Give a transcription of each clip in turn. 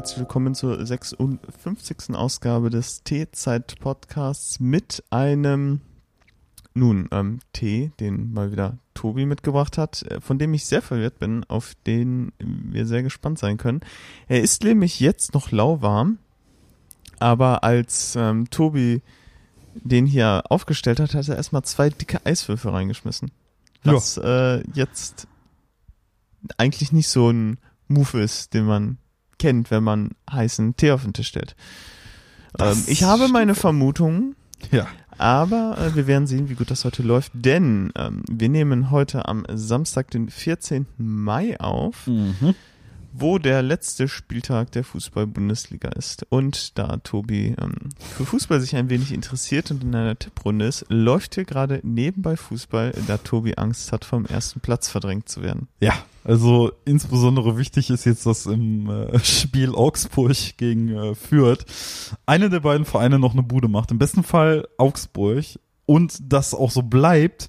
herzlich willkommen zur 56. Ausgabe des T-Zeit-Podcasts mit einem, nun, ähm, Tee, den mal wieder Tobi mitgebracht hat, äh, von dem ich sehr verwirrt bin, auf den wir sehr gespannt sein können. Er ist nämlich jetzt noch lauwarm, aber als ähm, Tobi den hier aufgestellt hat, hat er erstmal zwei dicke Eiswürfel reingeschmissen. Was äh, jetzt eigentlich nicht so ein Move ist, den man kennt, wenn man heißen Tee auf den Tisch stellt. Ähm, ich habe meine Vermutungen, Ja. aber äh, wir werden sehen, wie gut das heute läuft, denn ähm, wir nehmen heute am Samstag, den 14. Mai auf, Mhm. Wo der letzte Spieltag der Fußball-Bundesliga ist. Und da Tobi ähm, für Fußball sich ein wenig interessiert und in einer Tipprunde ist, läuft hier gerade nebenbei Fußball, da Tobi Angst hat, vom ersten Platz verdrängt zu werden. Ja, also insbesondere wichtig ist jetzt, dass im äh, Spiel Augsburg gegen äh, Fürth eine der beiden Vereine noch eine Bude macht. Im besten Fall Augsburg und das auch so bleibt,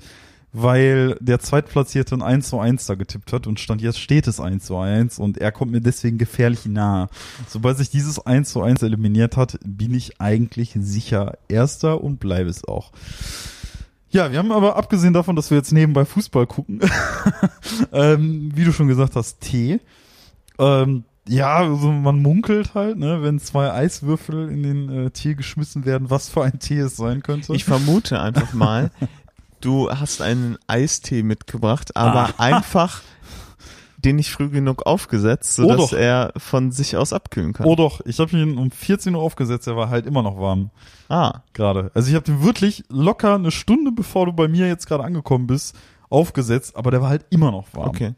weil der Zweitplatzierte ein 1 zu 1 da getippt hat und stand jetzt steht es 1 zu 1 und er kommt mir deswegen gefährlich nahe. Sobald sich dieses 1 zu 1 eliminiert hat, bin ich eigentlich sicher Erster und bleibe es auch. Ja, wir haben aber abgesehen davon, dass wir jetzt nebenbei Fußball gucken, ähm, wie du schon gesagt hast, Tee. Ähm, ja, also man munkelt halt, ne, wenn zwei Eiswürfel in den äh, Tee geschmissen werden, was für ein Tee es sein könnte. Ich vermute einfach mal, du hast einen Eistee mitgebracht, aber einfach den nicht früh genug aufgesetzt, Oh sodass doch. er von sich aus abkühlen kann. oh doch, ich habe ihn um 14 Uhr aufgesetzt, er war halt immer noch warm Ah, gerade. Also ich habe den wirklich locker eine Stunde, bevor du bei mir jetzt gerade angekommen bist, aufgesetzt, aber der war halt immer noch warm. okay.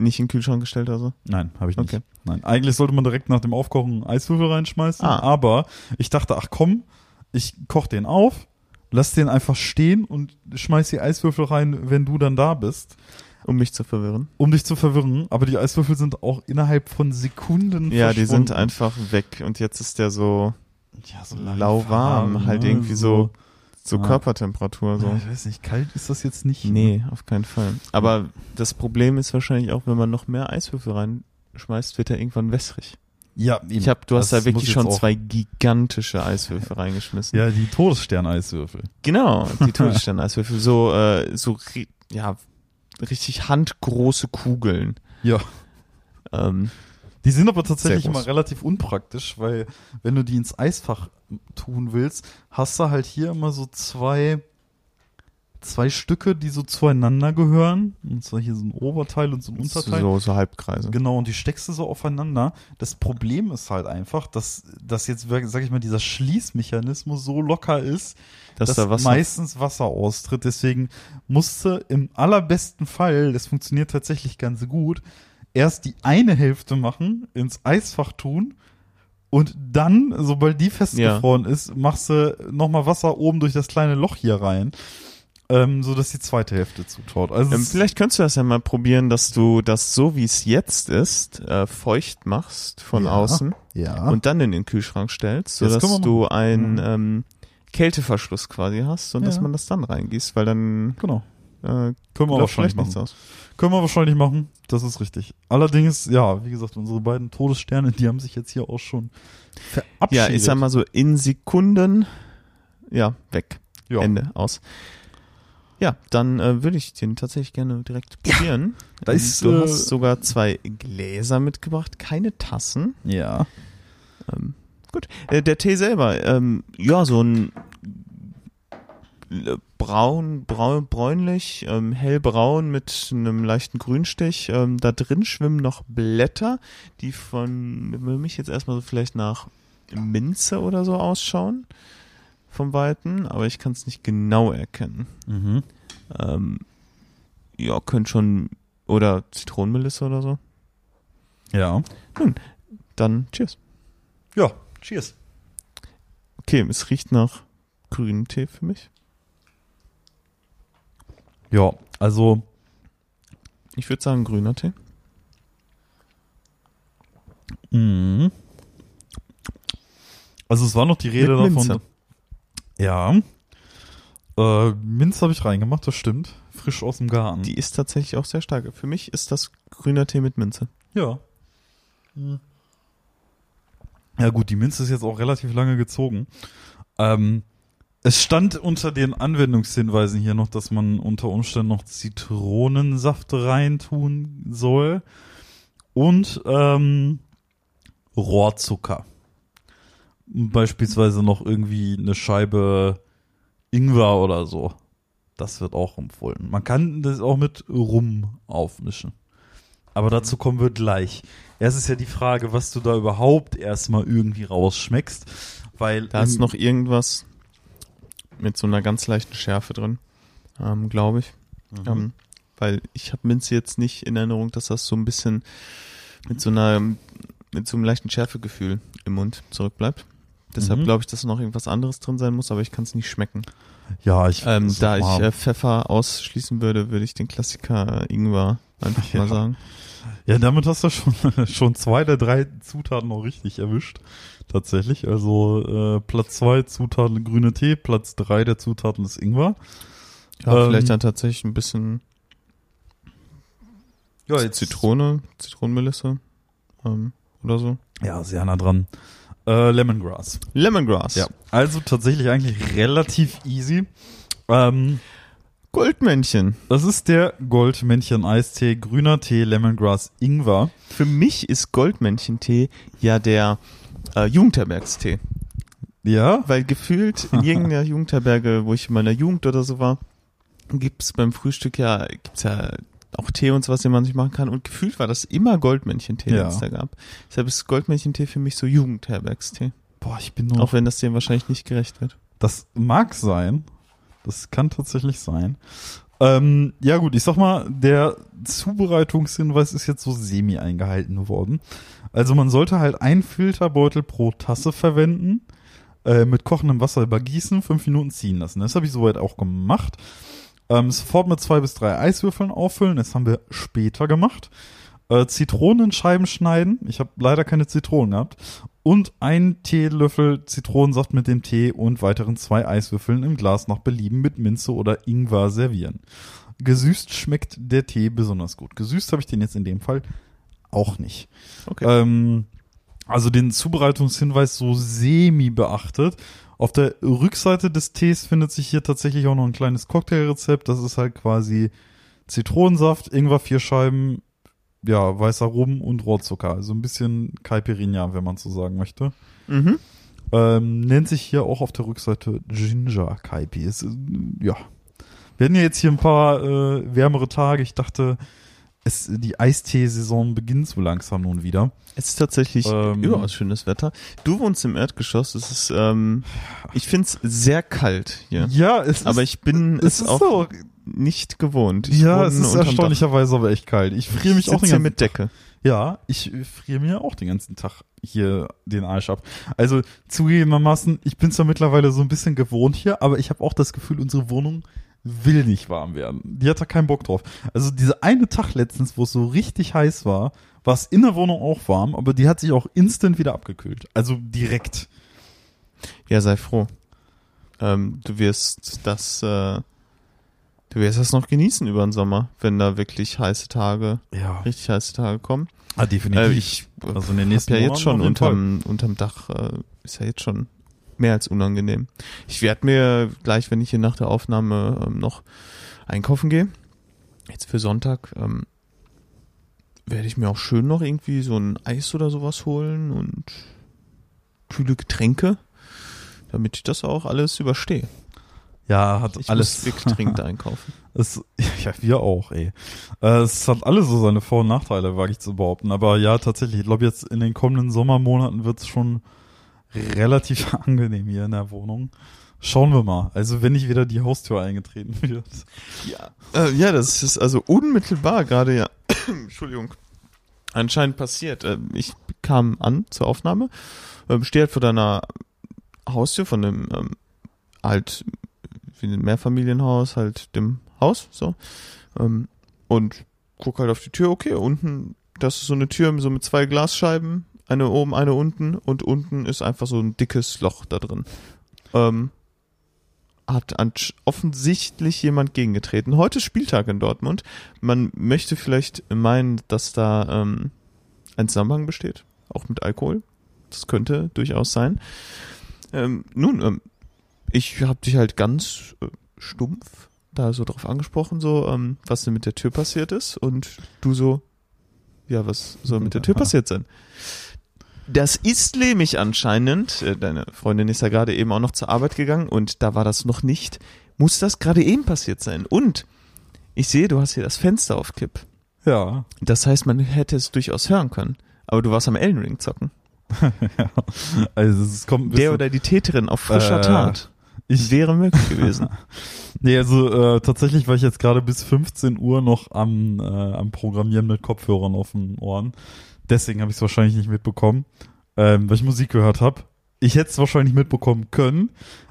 Nicht in den Kühlschrank gestellt also? Nein, habe ich nicht. Okay. Nein, eigentlich sollte man direkt nach dem Aufkochen Eiswürfel reinschmeißen, Ah. aber ich dachte, ach komm, ich koch den auf, lass den einfach stehen und schmeiß die Eiswürfel rein, wenn du dann da bist, Um mich zu verwirren. um dich zu verwirren. Aber die Eiswürfel sind auch innerhalb von Sekunden Ja, die sind einfach weg und jetzt ist der so, ja, so lauwarm, Farben, halt ne? irgendwie so, so Ah. Körpertemperatur, so. Ja, ich weiß nicht, kalt ist das jetzt nicht. Nee, auf keinen Fall. Aber das Problem ist wahrscheinlich auch, wenn man noch mehr Eiswürfel reinschmeißt, wird er irgendwann wässrig. Ja, eben. Ich hab, du hast Das da wirklich schon zwei gigantische Eiswürfel reingeschmissen. Ja, die Todesstern-Eiswürfel. Genau, die Todesstern-Eiswürfel. So, äh, so, ja, richtig handgroße Kugeln. Ja. Ähm, Die sind aber tatsächlich immer relativ unpraktisch, weil wenn du die ins Eisfach tun willst, hast du halt hier immer so zwei, zwei Stücke, die so zueinander gehören. Und zwar hier so ein Oberteil und so ein Unterteil. so, so Halbkreise. Genau, und die steckst du so aufeinander. Das Problem ist halt einfach, dass, dass jetzt, sag ich mal, dieser Schließmechanismus so locker ist, Dass dass da Wasser. meistens Wasser austritt. Deswegen musste im allerbesten Fall, das funktioniert tatsächlich ganz gut, erst die eine Hälfte machen, ins Eisfach tun und dann, sobald die festgefroren ist, machst du nochmal Wasser oben durch das kleine Loch hier rein, ähm, so dass die zweite Hälfte zutaut. Also Ähm, vielleicht könntest du das ja mal probieren, dass du das so, wie es jetzt ist, äh, feucht machst von Ja. außen ja. und dann in den Kühlschrank stellst, Das sodass können wir du einen Mhm. ähm, Kälteverschluss quasi hast und dass Ja. man das dann reingießt, weil dann genau. äh, Können wir wahrscheinlich nichts aus. Können wir wahrscheinlich machen, das ist richtig. Allerdings, ja, wie gesagt, unsere beiden Todessterne, die haben sich jetzt hier auch schon verabschiedet. Ja, ich sag mal so in Sekunden, ja, weg. Ja. Ende, aus. Ja, dann äh, würde ich den tatsächlich gerne direkt probieren. da ist, du äh, hast sogar zwei Gläser mitgebracht, keine Tassen. Ja. Ähm, gut. Äh, der Tee selber, ähm, ja, so ein äh, braun, braun, bräunlich, ähm, hellbraun mit einem leichten Grünstich. Ähm, da drin schwimmen noch Blätter, die von mich jetzt erstmal so vielleicht nach Minze oder so ausschauen vom Weiten, aber ich kann es nicht genau erkennen. Mhm. Ähm, ja, könnte schon oder Zitronenmelisse oder so. Ja. Dann cheers. Ja, cheers. Okay, es riecht nach grünem Tee für mich. Ja, also, Ich würde sagen grüner Tee. mh. also es war noch die Rede davon. Ja. Äh, Minz habe ich reingemacht, das stimmt. Frisch aus dem Garten. Die ist tatsächlich auch sehr stark. Für mich ist das grüner Tee mit Minze. ja. Ja gut, die Minze ist jetzt auch relativ lange gezogen. Ähm, es stand unter den Anwendungshinweisen hier noch, dass man unter Umständen noch Zitronensaft reintun soll und ähm, Rohrzucker. Beispielsweise noch irgendwie eine Scheibe Ingwer oder so. Das wird auch empfohlen. Man kann das auch mit Rum aufmischen. Aber dazu kommen wir gleich. Erst ist ja die Frage, was du da überhaupt erstmal irgendwie rausschmeckst. Weil Da ist noch irgendwas mit so einer ganz leichten Schärfe drin, ähm, glaube ich. Mhm. Ähm, weil ich habe Minze jetzt nicht in Erinnerung, dass das so ein bisschen mit so einer mit so einem leichten Schärfegefühl im Mund zurückbleibt. Deshalb Mhm. glaube ich, dass noch irgendwas anderes drin sein muss, aber ich kann es nicht schmecken. ja, ich Ähm, da ich äh, Pfeffer ausschließen würde, würde ich den Klassiker äh, Ingwer einfach Ja. mal sagen. Ja, damit hast du schon, schon zwei der drei Zutaten noch richtig erwischt. Tatsächlich. Also äh, Platz zwei Zutaten grüne Tee, Platz drei der Zutaten ist Ingwer. Ja, Ähm, vielleicht dann tatsächlich ein bisschen Ja, Zitrone, Zitronenmelisse ähm, oder so. Ja, sehr nah dran. Äh, Lemongrass. Lemongrass. Ja. Also tatsächlich eigentlich relativ easy. Ähm, Goldmännchen. das ist der Goldmännchen-Eistee, grüner Tee, Lemongrass, Ingwer. Für mich ist Goldmännchentee ja der äh, Jugendherbergstee. Ja, Weil gefühlt in irgendeiner Jugendherberge, wo ich in meiner Jugend oder so war, gibt's beim Frühstück ja, gibt's ja auch Tee und sowas, den man sich machen kann. Und gefühlt war das immer Goldmännchentee, Ja. den es da gab. Deshalb ist Goldmännchentee für mich so Jugendherbergstee. boah, ich bin noch Auch wenn das dem wahrscheinlich nicht gerecht wird. Das mag sein. Das kann tatsächlich sein. Ähm, ja gut, ich sag mal, der Zubereitungshinweis ist jetzt so semi eingehalten worden. Also man sollte halt ein Filterbeutel pro Tasse verwenden, äh, mit kochendem Wasser übergießen, fünf Minuten ziehen lassen. Das habe ich soweit auch gemacht. Ähm, sofort mit zwei bis drei Eiswürfeln auffüllen. Das haben wir später gemacht. Äh, Zitronen in Scheiben schneiden. Ich habe leider keine Zitronen gehabt. Und ein Teelöffel Zitronensaft mit dem Tee und weiteren zwei Eiswürfeln im Glas nach Belieben mit Minze oder Ingwer servieren. Gesüßt schmeckt der Tee besonders gut. Gesüßt habe ich den jetzt in dem Fall auch nicht. Okay. Ähm, also den Zubereitungshinweis so semi beachtet. Auf der Rückseite des Tees findet sich hier tatsächlich auch noch ein kleines Cocktailrezept. Das ist halt quasi Zitronensaft, Ingwer vier Scheiben, ja, weißer Rum und Rohrzucker. Also ein bisschen Caipirinha, wenn man so sagen möchte. mhm. Ähm, nennt sich hier auch auf der Rückseite Ginger Caipi. Ist, ja. Wir hatten ja jetzt hier ein paar äh, wärmere Tage. Ich dachte, es, die Eistee-Saison beginnt so langsam nun wieder. Es ist tatsächlich Ähm, überaus schönes Wetter. Du wohnst im Erdgeschoss. Es ist, ähm, ich find's sehr kalt hier. Ja, es Aber ich bin es, auch so. nicht gewohnt. Ich Ja, es ist unterm Dach. erstaunlicherweise aber echt kalt. Ich friere mich ich auch hier mit Decke. Ja, ich friere mir auch den ganzen Tag hier den Arsch ab. Also zugegebenermaßen, ich bin zwar mittlerweile so ein bisschen gewohnt hier, aber ich habe auch das Gefühl, unsere Wohnung will nicht warm werden. Die hat da keinen Bock drauf. Also dieser eine Tag letztens, wo es so richtig heiß war, war es in der Wohnung auch warm, aber die hat sich auch instant wieder abgekühlt. Also direkt. Ja, sei froh. Ähm, du wirst das, äh, du wirst das noch genießen über den Sommer, wenn da wirklich heiße Tage, Ja, richtig heiße Tage kommen. ah, definitiv. Äh, ich also in den hab nächsten ja jetzt schon unterm, unterm Dach, äh, ist ja jetzt schon mehr als unangenehm. Ich werde mir gleich, wenn ich hier nach der Aufnahme ähm, noch einkaufen gehe, jetzt für Sonntag, ähm, werde ich mir auch schön noch irgendwie so ein Eis oder sowas holen und kühle Getränke, damit ich das auch alles überstehe. Ja, hat Ich alles muss wirklich dringend einkaufen. Es, ja, wir auch, ey. Äh, Es hat alles so seine Vor- und Nachteile, wage ich zu behaupten. Aber ja, tatsächlich, ich glaube, jetzt in den kommenden Sommermonaten wird es schon relativ angenehm hier in der Wohnung. Schauen wir mal. Also, wenn nicht wieder die Haustür eingetreten wird. Ja, äh, ja, das ist also unmittelbar gerade ja, Entschuldigung, anscheinend passiert. Äh, ich kam an zur Aufnahme, äh, stehe halt vor deiner Haustür von dem ähm, halt wie ein Mehrfamilienhaus, halt dem Haus, so, ähm, und guck halt auf die Tür, okay, unten, das ist so eine Tür so mit zwei Glasscheiben, eine oben, eine unten und unten ist einfach so ein dickes Loch da drin. Ähm, hat offensichtlich jemand gegengetreten. Heute ist Spieltag in Dortmund. Man möchte vielleicht meinen, dass da ähm, ein Zusammenhang besteht. auch mit Alkohol. Das könnte durchaus sein. Ähm, nun, ähm, ich habe dich halt ganz äh, stumpf da so drauf angesprochen, so ähm, was denn mit der Tür passiert ist und du so, ja, was soll mit der Tür passiert sein? Das ist lähmig anscheinend. Äh, Deine Freundin ist ja gerade eben auch noch zur Arbeit gegangen und da war das noch nicht. Muss das gerade eben passiert sein? Und ich sehe, du hast hier das Fenster auf Kipp. Ja. Das heißt, man hätte es durchaus hören können. Aber du warst am Elden Ring zocken. ja. Also es kommt ein Der bisschen, oder die Täterin auf frischer Äh, Tat. ich, Wäre möglich gewesen. Nee, also äh, tatsächlich war ich jetzt gerade bis 15 Uhr noch am, äh, am Programmieren mit Kopfhörern auf den Ohren. Deswegen habe ich es wahrscheinlich nicht mitbekommen, ähm, weil ich Musik gehört habe. Ich hätte es wahrscheinlich mitbekommen können,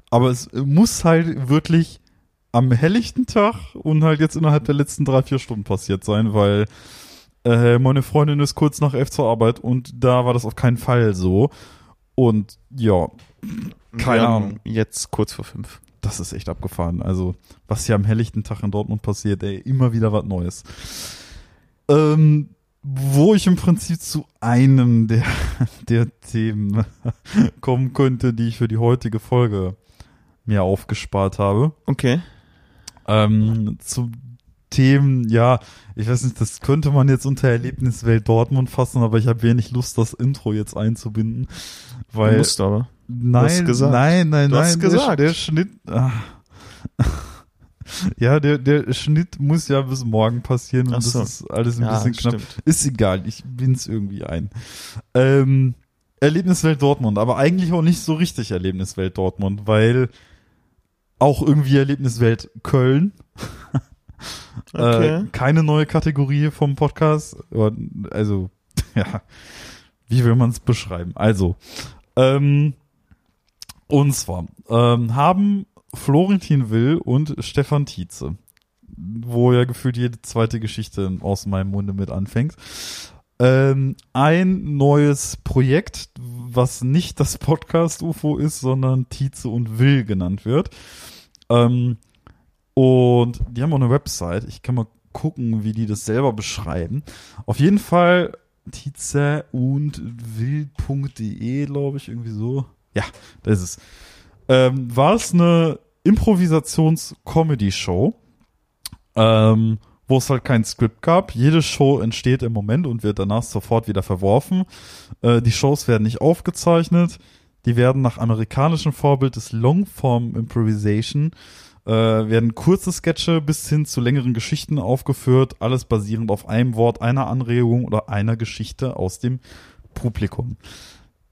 aber es muss halt wirklich am helllichten Tag und halt jetzt innerhalb der letzten drei, vier Stunden passiert sein, weil äh, meine Freundin ist kurz nach elf zur Arbeit und da war das auf keinen Fall so. Und ja, Keine haben Ahnung. Jetzt kurz vor fünf. das ist echt abgefahren. Also, was hier am helllichten Tag in Dortmund passiert, ey, immer wieder was Neues. Ähm, wo ich im Prinzip zu einem der, der Themen kommen könnte, die ich für die heutige Folge mir aufgespart habe. Okay. Ähm, zu Themen, ja, ich weiß nicht, das könnte man jetzt unter Erlebniswelt Dortmund fassen, aber ich habe wenig Lust, das Intro jetzt einzubinden, Du weil musst aber. Nein, hast gesagt. nein, nein, Du nein. hast der, gesagt. Der Schnitt. Ah. Ja, der, der Schnitt muss ja bis morgen passieren und so. das ist alles ein Ja, bisschen knapp. stimmt. Ist egal, ich bin's irgendwie ein. Ähm, Erlebniswelt Dortmund, aber eigentlich auch nicht so richtig Erlebniswelt Dortmund, weil auch irgendwie Erlebniswelt Köln. Okay. Äh, keine neue Kategorie vom Podcast. Also, ja, wie will man es beschreiben? Also, ähm, und zwar ähm, haben Florentin Will und Stefan Tietze, wo ja gefühlt jede zweite Geschichte aus meinem Munde mit anfängt, ähm, ein neues Projekt, was nicht das Podcast UFO ist, sondern Tietze und Will genannt wird. Ähm, und die haben auch eine Website. Ich kann mal gucken, wie die das selber beschreiben. Auf jeden Fall Tietze und will.de, glaube ich, irgendwie so. Ja, da ist es. Ähm, war es eine Improvisations-Comedy-Show, ähm, wo es halt kein Skript gab. Jede Show entsteht im Moment und wird danach sofort wieder verworfen. Äh, die Shows werden nicht aufgezeichnet. Die werden nach amerikanischem Vorbild des Longform Improvisation äh, werden kurze Sketche bis hin zu längeren Geschichten aufgeführt, alles basierend auf einem Wort, einer Anregung oder einer Geschichte aus dem Publikum.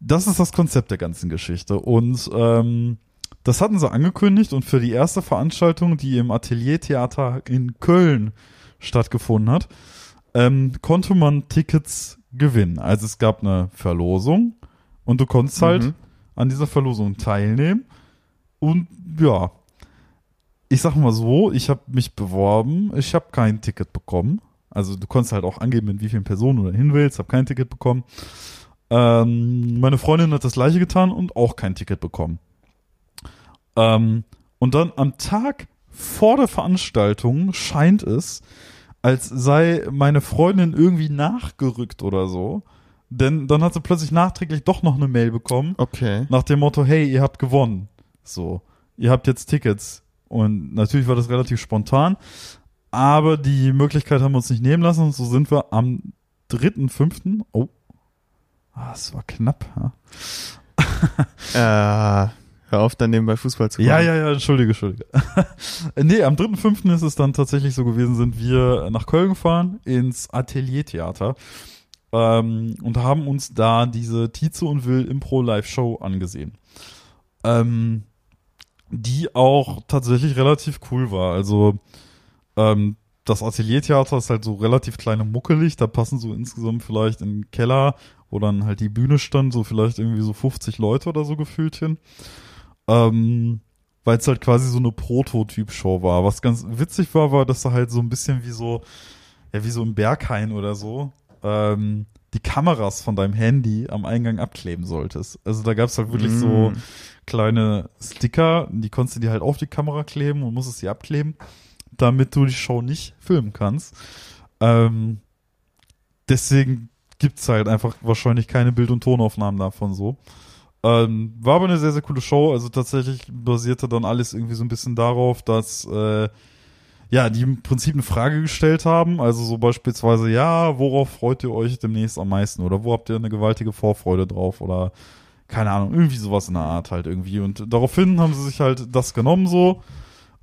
Das ist das Konzept der ganzen Geschichte. Und ähm, das hatten sie angekündigt und für die erste Veranstaltung, die im Ateliertheater in Köln stattgefunden hat, ähm, konnte man Tickets gewinnen. Also es gab eine Verlosung und du konntest halt Mhm. an dieser Verlosung teilnehmen. Und ja, ich sag mal so, ich habe mich beworben, ich habe kein Ticket bekommen. Also du konntest halt auch angeben, mit wie vielen Personen du hin willst, habe kein Ticket bekommen. Ähm, meine Freundin hat das gleiche getan und auch kein Ticket bekommen. Ähm, und dann am Tag vor der Veranstaltung scheint es, als sei meine Freundin irgendwie nachgerückt oder so. Denn dann hat sie plötzlich nachträglich doch noch eine Mail bekommen, Okay. nach dem Motto, hey, ihr habt gewonnen. So, ihr habt jetzt Tickets. Und natürlich war das relativ spontan, aber die Möglichkeit haben wir uns nicht nehmen lassen und so sind wir am 3.5. Oh, ah, das war knapp. Ja, Äh, hör auf, dann nebenbei Fußball zu ja, gucken. ja, ja entschuldige, entschuldige. nee, am 3.5. ist es dann tatsächlich so gewesen, sind wir nach Köln gefahren, ins Ateliertheater ähm, und haben uns da diese Tietze und Will Impro Live Show angesehen. Ähm, die auch tatsächlich relativ cool war. Also ähm, das Ateliertheater ist halt so relativ klein und muckelig. Da passen so insgesamt vielleicht in den Keller, wo dann halt die Bühne stand, so vielleicht irgendwie so 50 Leute oder so gefühlt hin. Ähm, weil es halt quasi so eine Prototyp-Show war. Was ganz witzig war, war, dass da halt so ein bisschen wie so, ja, wie so im Berghain oder so, ähm, die Kameras von deinem Handy am Eingang abkleben solltest. Also da gab's halt wirklich so Mm. kleine Sticker, die konntest du dir halt auf die Kamera kleben und musstest sie abkleben, damit du die Show nicht filmen kannst. Ähm, deswegen gibt's halt einfach wahrscheinlich keine Bild- und Tonaufnahmen davon so. Ähm, war aber eine sehr, sehr coole Show. Also tatsächlich basierte dann alles irgendwie so ein bisschen darauf, dass äh, ja, die im Prinzip eine Frage gestellt haben. Also so beispielsweise, ja, worauf freut ihr euch demnächst am meisten? Oder wo habt ihr eine gewaltige Vorfreude drauf? Oder keine Ahnung, irgendwie sowas in der Art halt irgendwie. Und daraufhin haben sie sich halt das genommen so.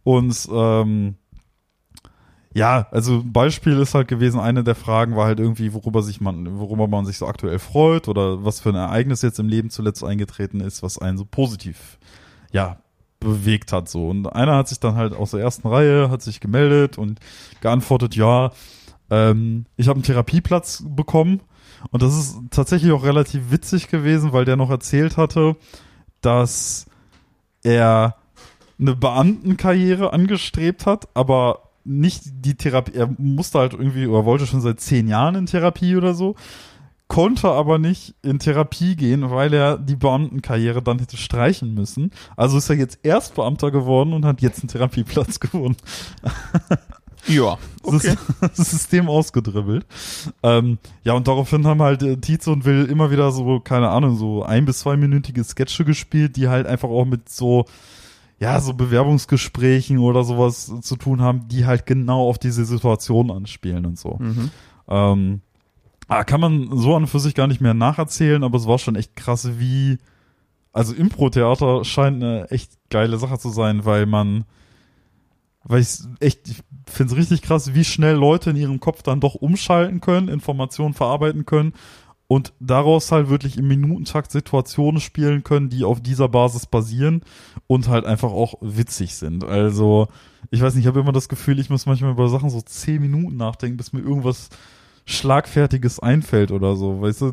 Und ähm, ja, also ein Beispiel ist halt gewesen, eine der Fragen war halt irgendwie, worüber sich man, worüber man sich so aktuell freut oder was für ein Ereignis jetzt im Leben zuletzt eingetreten ist, was einen so positiv, ja, bewegt hat so. Und einer hat sich dann halt aus der ersten Reihe, hat sich gemeldet und geantwortet, ja, ähm, ich habe einen Therapieplatz bekommen. Und das ist tatsächlich auch relativ witzig gewesen, weil der noch erzählt hatte, dass er eine Beamtenkarriere angestrebt hat, aber nicht die Therapie, er musste halt irgendwie oder wollte schon seit zehn Jahren in Therapie oder so, konnte aber nicht in Therapie gehen, weil er die Beamtenkarriere dann hätte streichen müssen. Also ist er jetzt erst Beamter geworden und hat jetzt einen Therapieplatz gewonnen. Ja, okay. Das System ausgedribbelt. Ähm, ja, und daraufhin haben halt äh, Tietze und Will immer wieder so, keine Ahnung, so ein- bis zweiminütige Sketche gespielt, die halt einfach auch mit so, ja, so Bewerbungsgesprächen oder sowas zu tun haben, die halt genau auf diese Situation anspielen und so. Mhm. Ähm, ah, kann man so an und für sich gar nicht mehr nacherzählen, aber es war schon echt krass, wie, also Impro-Theater scheint eine echt geile Sache zu sein, weil man, weil ich echt, ich finde es richtig krass, wie schnell Leute in ihrem Kopf dann doch umschalten können, Informationen verarbeiten können und daraus halt wirklich im Minutentakt Situationen spielen können, die auf dieser Basis basieren und halt einfach auch witzig sind. Also, ich weiß nicht, ich habe immer das Gefühl, ich muss manchmal über Sachen so zehn Minuten nachdenken, bis mir irgendwas Schlagfertiges einfällt oder so. Weißt du,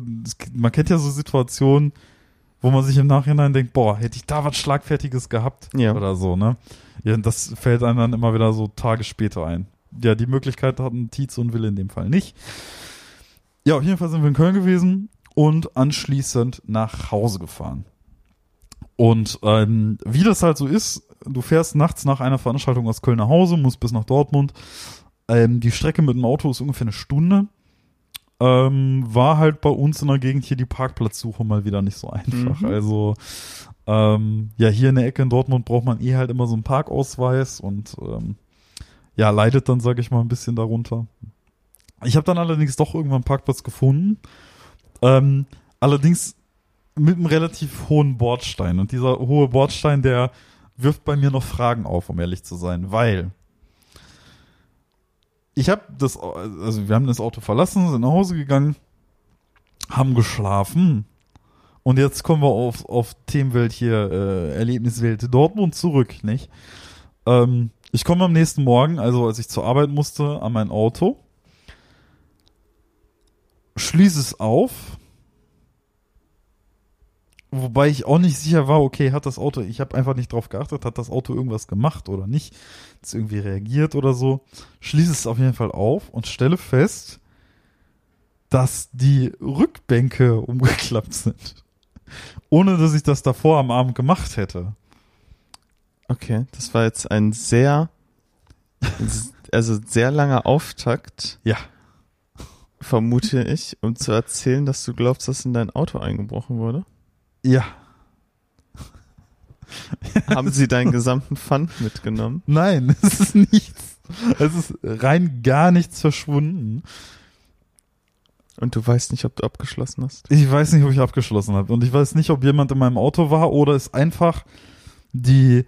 man kennt ja so Situationen, wo man sich im Nachhinein denkt, boah, hätte ich da was Schlagfertiges gehabt Ja. oder so, ne? Ja, das fällt einem dann immer wieder so Tage später ein. Ja, die Möglichkeit hatten Tietz und Will in dem Fall nicht. Ja, auf jeden Fall sind wir in Köln gewesen und anschließend nach Hause gefahren. Und ähm, wie das halt so ist, du fährst nachts nach einer Veranstaltung aus Köln nach Hause, musst bis nach Dortmund. Ähm, die Strecke mit dem Auto ist ungefähr eine Stunde. Ähm, war halt bei uns in der Gegend hier die Parkplatzsuche mal wieder nicht so einfach. Mhm. Also ähm, ja, hier in der Ecke in Dortmund braucht man eh halt immer so einen Parkausweis und ähm, ja, leidet dann, sage ich mal, ein bisschen darunter. Ich habe dann allerdings doch irgendwann einen Parkplatz gefunden. Ähm, allerdings mit einem relativ hohen Bordstein. Und dieser hohe Bordstein, der wirft bei mir noch Fragen auf, um ehrlich zu sein, weil ich habe das, also wir haben das Auto verlassen, sind nach Hause gegangen, haben geschlafen. Und jetzt kommen wir auf, auf Themenwelt hier, äh, Erlebniswelt Dortmund zurück, nicht? Ähm, ich komme am nächsten Morgen, also als ich zur Arbeit musste, an mein Auto, schließe es auf, wobei ich auch nicht sicher war, okay, hat das Auto, ich habe einfach nicht drauf geachtet, hat das Auto irgendwas gemacht oder nicht, hat es irgendwie reagiert oder so, schließe es auf jeden Fall auf und stelle fest, dass die Rückbänke umgeklappt sind. Ohne dass ich das davor am Abend gemacht hätte. Okay, das war jetzt ein sehr, also sehr langer Auftakt, Ja. Vermute ich, um zu erzählen, dass du glaubst, dass in dein Auto eingebrochen wurde. Ja. Haben sie deinen gesamten Pfand mitgenommen? Nein, es ist nichts. Es ist rein gar nichts verschwunden. Und du weißt nicht, ob du abgeschlossen hast? Ich weiß nicht, ob ich abgeschlossen habe. Und ich weiß nicht, ob jemand in meinem Auto war oder es einfach die,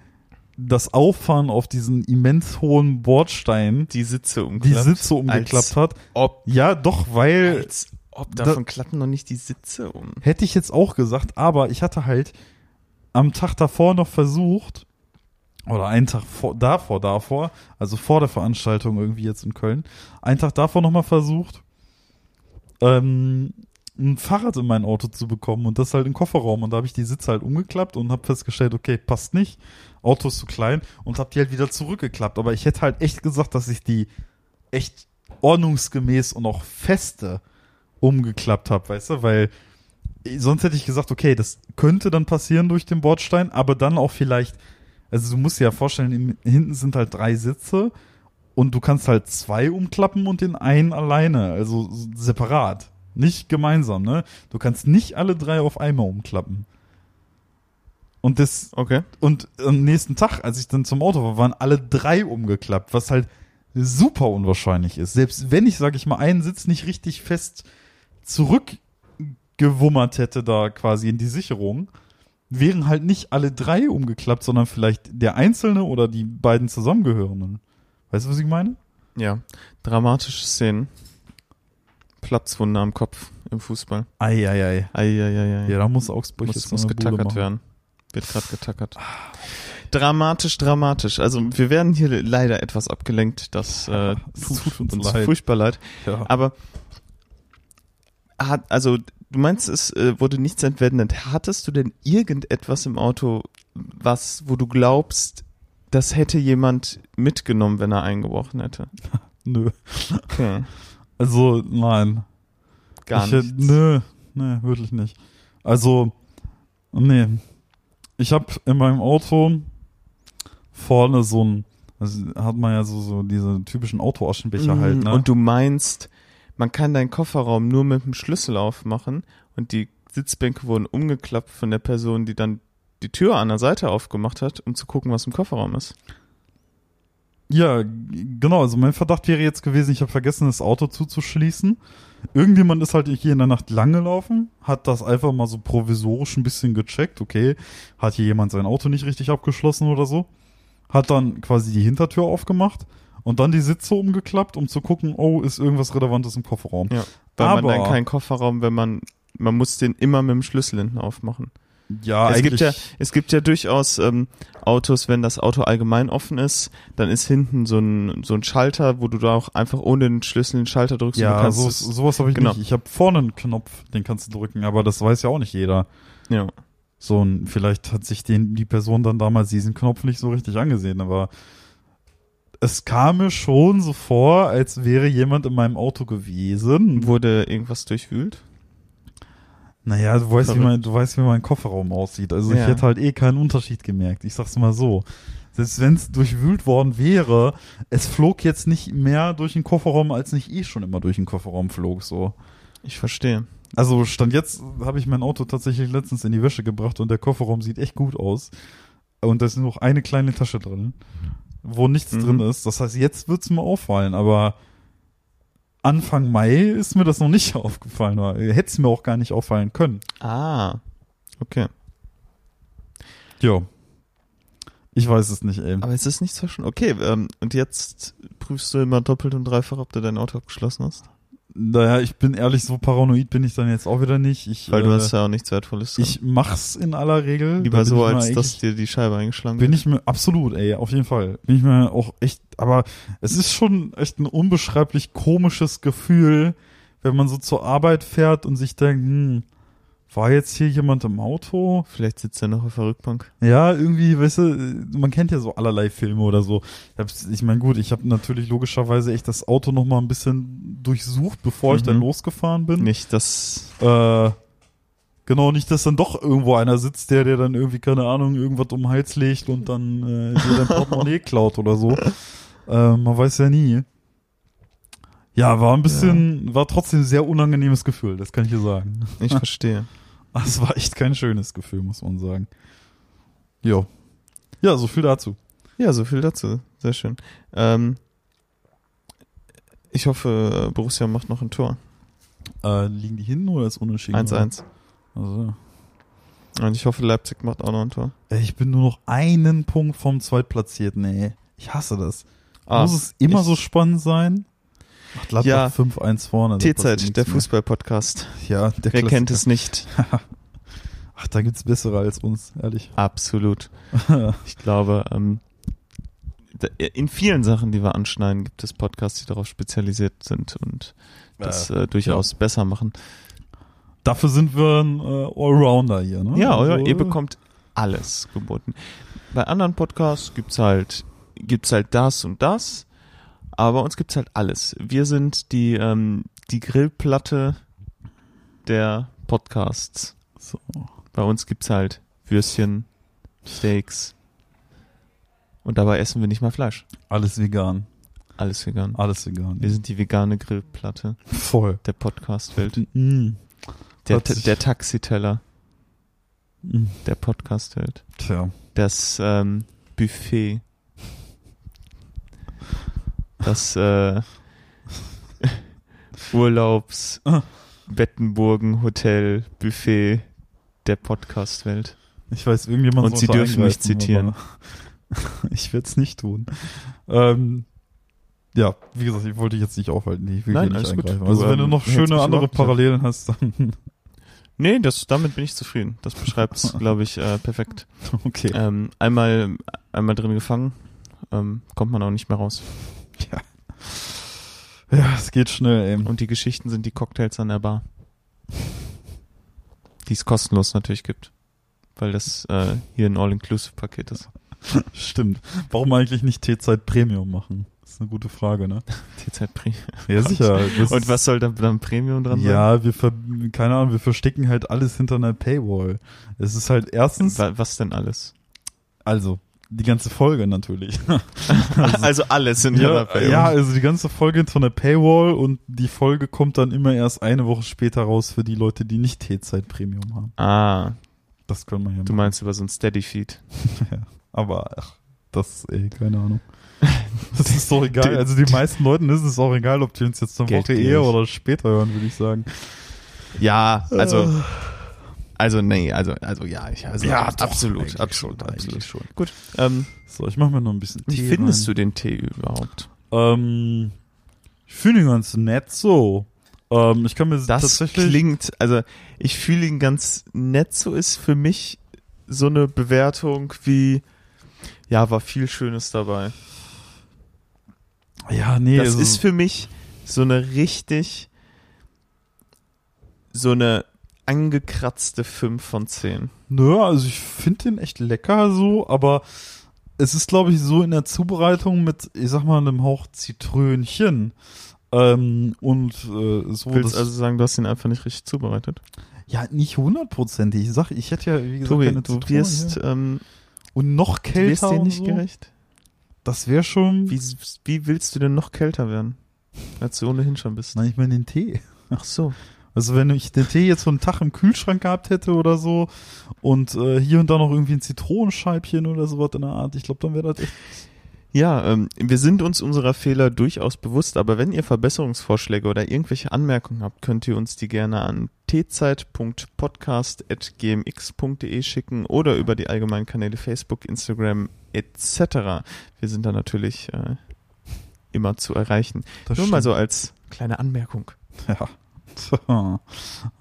das Auffahren auf diesen immens hohen Bordstein, Die Sitze die umgeklappt. Sitze umgeklappt hat. ob, Ja, doch, weil als ob da- davon klappen noch nicht die Sitze um. hätte ich jetzt auch gesagt, aber ich hatte halt am Tag davor noch versucht, oder einen Tag vor, davor, davor, also vor der Veranstaltung irgendwie jetzt in Köln, einen Tag davor nochmal versucht, ähm, ein Fahrrad in mein Auto zu bekommen und das halt im Kofferraum. Und da habe ich die Sitze halt umgeklappt und habe festgestellt, okay, passt nicht, Auto ist zu klein und habe die halt wieder zurückgeklappt, aber ich hätte halt echt gesagt, dass ich die echt ordnungsgemäß und auch feste umgeklappt habe, weißt du, weil sonst hätte ich gesagt, okay, das könnte dann passieren durch den Bordstein, aber dann auch vielleicht, also du musst dir ja vorstellen, hinten sind halt drei Sitze und du kannst halt zwei umklappen und den einen alleine, also separat. Nicht gemeinsam, ne? Du kannst nicht alle drei auf einmal umklappen. Und das, Okay. und am nächsten Tag, als ich dann zum Auto war, waren alle drei umgeklappt, was halt super unwahrscheinlich ist. Selbst wenn ich, sag ich mal, einen Sitz nicht richtig fest zurückgewummert hätte, da quasi in die Sicherung, wären halt nicht alle drei umgeklappt, sondern vielleicht der einzelne oder die beiden zusammengehörenden. Weißt du, was ich meine? Ja. Dramatische Szenen. Platzwunde am Kopf im Fußball. Eieiei. Eieiei. Ja, da muss Augsburg muss, jetzt muss getackert werden. Wird gerade getackert. Dramatisch, dramatisch. Also wir werden hier leider etwas abgelenkt. Das äh, tut, tut uns uns leid. furchtbar leid. Ja. Aber hat, also du meinst, es äh, wurde nichts entwendet. Hattest du denn irgendetwas im Auto, was, wo du glaubst, das hätte jemand mitgenommen, wenn er eingebrochen hätte? Nö. Okay. Also, nein. Gar ich, nicht. Nö, nee, wirklich nicht. Also, nee. Ich habe in meinem Auto vorne so ein, also hat man ja so, so diese typischen Autoaschenbecher halt, ne? Mhm. Und du meinst, man kann deinen Kofferraum nur mit dem Schlüssel aufmachen und die Sitzbänke wurden umgeklappt von der Person, die dann die Tür an der Seite aufgemacht hat, um zu gucken, was im Kofferraum ist. Ja, genau. Also mein Verdacht wäre jetzt gewesen, ich habe vergessen, das Auto zuzuschließen. Irgendjemand ist halt hier in der Nacht lang gelaufen, hat das einfach mal so provisorisch ein bisschen gecheckt. Okay, hat hier jemand sein Auto nicht richtig abgeschlossen oder so. Hat dann quasi die Hintertür aufgemacht und dann die Sitze umgeklappt, um zu gucken, oh, ist irgendwas Relevantes im Kofferraum. Ja. Weil man Aber- dann keinen Kofferraum, wenn man, man muss den immer mit dem Schlüssel hinten aufmachen. Ja, es gibt ja, es gibt ja durchaus ähm, Autos, wenn das Auto allgemein offen ist, dann ist hinten so ein, so ein Schalter, wo du da auch einfach ohne den Schlüssel den Schalter drückst ja, kannst so, sowas habe ich genau. nicht. Ich habe vorne einen Knopf, den kannst du drücken, aber das weiß ja auch nicht jeder. ja. So, und vielleicht hat sich den, die Person dann damals diesen Knopf nicht so richtig angesehen, aber es kam mir schon so vor, als wäre jemand in meinem Auto gewesen. Wurde irgendwas durchwühlt? Naja, du weißt, wie mein, du weißt, wie mein Kofferraum aussieht. Also ich Ja. hätte halt eh keinen Unterschied gemerkt. Ich sag's mal so. Selbst wenn es durchwühlt worden wäre, es flog jetzt nicht mehr durch den Kofferraum, als nicht eh schon immer durch den Kofferraum flog, so. Ich verstehe. Also stand jetzt habe ich mein Auto tatsächlich letztens in die Wäsche gebracht und der Kofferraum sieht echt gut aus. Und da ist nur noch eine kleine Tasche drin, wo nichts Mhm. drin ist. Das heißt, jetzt wird's mir auffallen, aber Anfang Mai ist mir das noch nicht aufgefallen. Hätte es mir auch gar nicht auffallen können. Ah, okay. Ja. Ich weiß es nicht, ey. Aber es ist nicht so schon. Okay, ähm, und jetzt prüfst du immer doppelt und dreifach, ob du dein Auto abgeschlossen hast? Naja, ich bin ehrlich, so paranoid bin ich dann jetzt auch wieder nicht. Ich, Weil du äh, hast ja auch nichts Wertvolles ich mach's in aller Regel. Lieber so, als dass dir die Scheibe eingeschlagen Bin wird. ich mir absolut, ey, auf jeden Fall. Bin ich mir auch echt, aber es ist schon echt ein unbeschreiblich komisches Gefühl, wenn man so zur Arbeit fährt und sich denkt, hm, war jetzt hier jemand im Auto? Vielleicht sitzt er noch auf der Rückbank. Ja, irgendwie, weißt du, man kennt ja so allerlei Filme oder so. Ich, ich meine, gut, ich habe natürlich logischerweise echt das Auto noch mal ein bisschen durchsucht, bevor ich Mhm. dann losgefahren bin. Nicht, dass Äh, genau, nicht, dass dann doch irgendwo einer sitzt, der der dann irgendwie, keine Ahnung, irgendwas um den Hals legt und dann äh, dir dein Portemonnaie klaut oder so. Äh, man weiß ja nie. Ja, war ein bisschen, war trotzdem ein sehr unangenehmes Gefühl, das kann ich dir sagen. ich verstehe. Es war echt kein schönes Gefühl, muss man sagen. Jo. Ja, so viel dazu. Ja, so viel dazu. Sehr schön. Ähm, ich hoffe, Borussia macht noch ein Tor. Äh, liegen die hinten oder ist unentschieden? 1-1. Also, Und ich hoffe, Leipzig macht auch noch ein Tor. ich bin nur noch einen Punkt vom Zweitplatzierten, ey. Ich hasse das. Ah, Muss es immer so spannend sein? Ach, Gladbach Ja. 5-1 vorne. T-Zeit, der. Fußball-Podcast. Ja, der Wer kennt es nicht? Ach, da gibt's bessere als uns, ehrlich. Absolut. Ich glaube, ähm, in vielen Sachen, die wir anschneiden, gibt es Podcasts, die darauf spezialisiert sind und das äh, durchaus besser machen. Dafür sind wir ein äh, Allrounder hier, ne? Ja, Also, ihr bekommt alles geboten. Bei anderen Podcasts gibt's halt, gibt's halt das und das, aber bei uns gibt's halt alles. Wir sind die, ähm, die Grillplatte der Podcasts. So. Bei uns gibt's halt Würstchen, Steaks und dabei essen wir nicht mal Fleisch. Alles vegan. Alles vegan. Alles vegan. Wir sind die vegane Grillplatte Voll. der Podcast-Welt. Mm. Der, der Taxiteller Mm. der Podcast-Welt. Tja. Das ähm, Buffet. Das äh, Urlaubs Ah. Bettenburgen Hotel Buffet der Podcast-Welt. Ich weiß, irgendjemand Und Sie dürfen mich zitieren. Ich werde es nicht tun. Ähm, ja, wie gesagt, ich wollte dich jetzt nicht aufhalten. Ich will Nein, nicht alles gut. eingreifen. Du, Also wenn du ähm, noch hältst schöne andere. Parallelen hast, dann Nee, das, damit bin ich zufrieden. Das beschreibt es, glaube ich, äh, perfekt. okay. Ähm, einmal, einmal drin gefangen, ähm, kommt man auch nicht mehr raus. Ja, es geht schnell, ey. Und die Geschichten sind die Cocktails an der Bar. Die es kostenlos natürlich gibt. Weil das äh, hier ein All-Inclusive-Paket ist. Stimmt. Warum eigentlich nicht T-Zeit Premium machen? Das ist eine gute Frage, ne? T-Zeit Premium. Ja, sicher. Und was soll da dann Premium dran sein? Ja, wir ver keine Ahnung, wir verstecken halt alles hinter einer Paywall. Es ist halt erstens, Wa- Was denn alles? also, die ganze Folge natürlich. Also, alles in ja, Premium. ja, also die ganze Folge hinter einer Paywall und die Folge kommt dann immer erst eine Woche später raus für die Leute, die nicht T-Zeit Premium haben. Ah, Das können wir ja du machen. meinst über so ein Steady-Feed. Aber, ach, das, ey, keine Ahnung. Das ist doch egal. Also die meisten Leuten ist es auch egal, ob die uns jetzt eine Geld Woche eher oder später hören, würde ich sagen. Ja, also, also nee, also, also ja, ich, also Ja, doch, absolut, absolut, schon, absolut. schon. Gut. Ähm, So, ich mache mir noch ein bisschen wie Tee findest rein. du den Tee überhaupt? Ähm, ich finde ihn ganz nett so. Ähm, ich kann mir Das tatsächlich. klingt, also ich fühle ihn ganz nett, so ist für mich so eine Bewertung wie, ja, war viel Schönes dabei. ja, nee, das also, ist für mich so eine richtig, so eine angekratzte 5 von 10. Nö, also ich finde den echt lecker so, aber es ist, glaube ich, so in der Zubereitung mit, ich sag mal, einem Hauch Zitrönchen. Ähm, und äh, so. Willst also sagen, du hast ihn einfach nicht richtig zubereitet? ja, nicht hundertprozentig. Ich sag, ich hätte ja, wie gesagt, Tobi, keine du Zitrone wirst, hier. ähm, Und noch du wirst kälter dir nicht so. gerecht. Das wäre schon. Wie, wie willst du denn noch kälter werden? Als du ohnehin schon bist. Nein, ich meine den Tee. Ach so. Also wenn ich den Tee jetzt so einen Tag im Kühlschrank gehabt hätte oder so und äh, hier und da noch irgendwie ein Zitronenscheibchen oder sowas in der Art, ich glaube, dann wäre das echt. Ja, ähm, wir sind uns unserer Fehler durchaus bewusst, aber wenn ihr Verbesserungsvorschläge oder irgendwelche Anmerkungen habt, könnt ihr uns die gerne an tzeit.podcast.gmx.de schicken oder über die allgemeinen Kanäle Facebook, Instagram etc. Wir sind da natürlich äh, immer zu erreichen. Das Nur mal stimmt. so als kleine Anmerkung. Ja. Tja.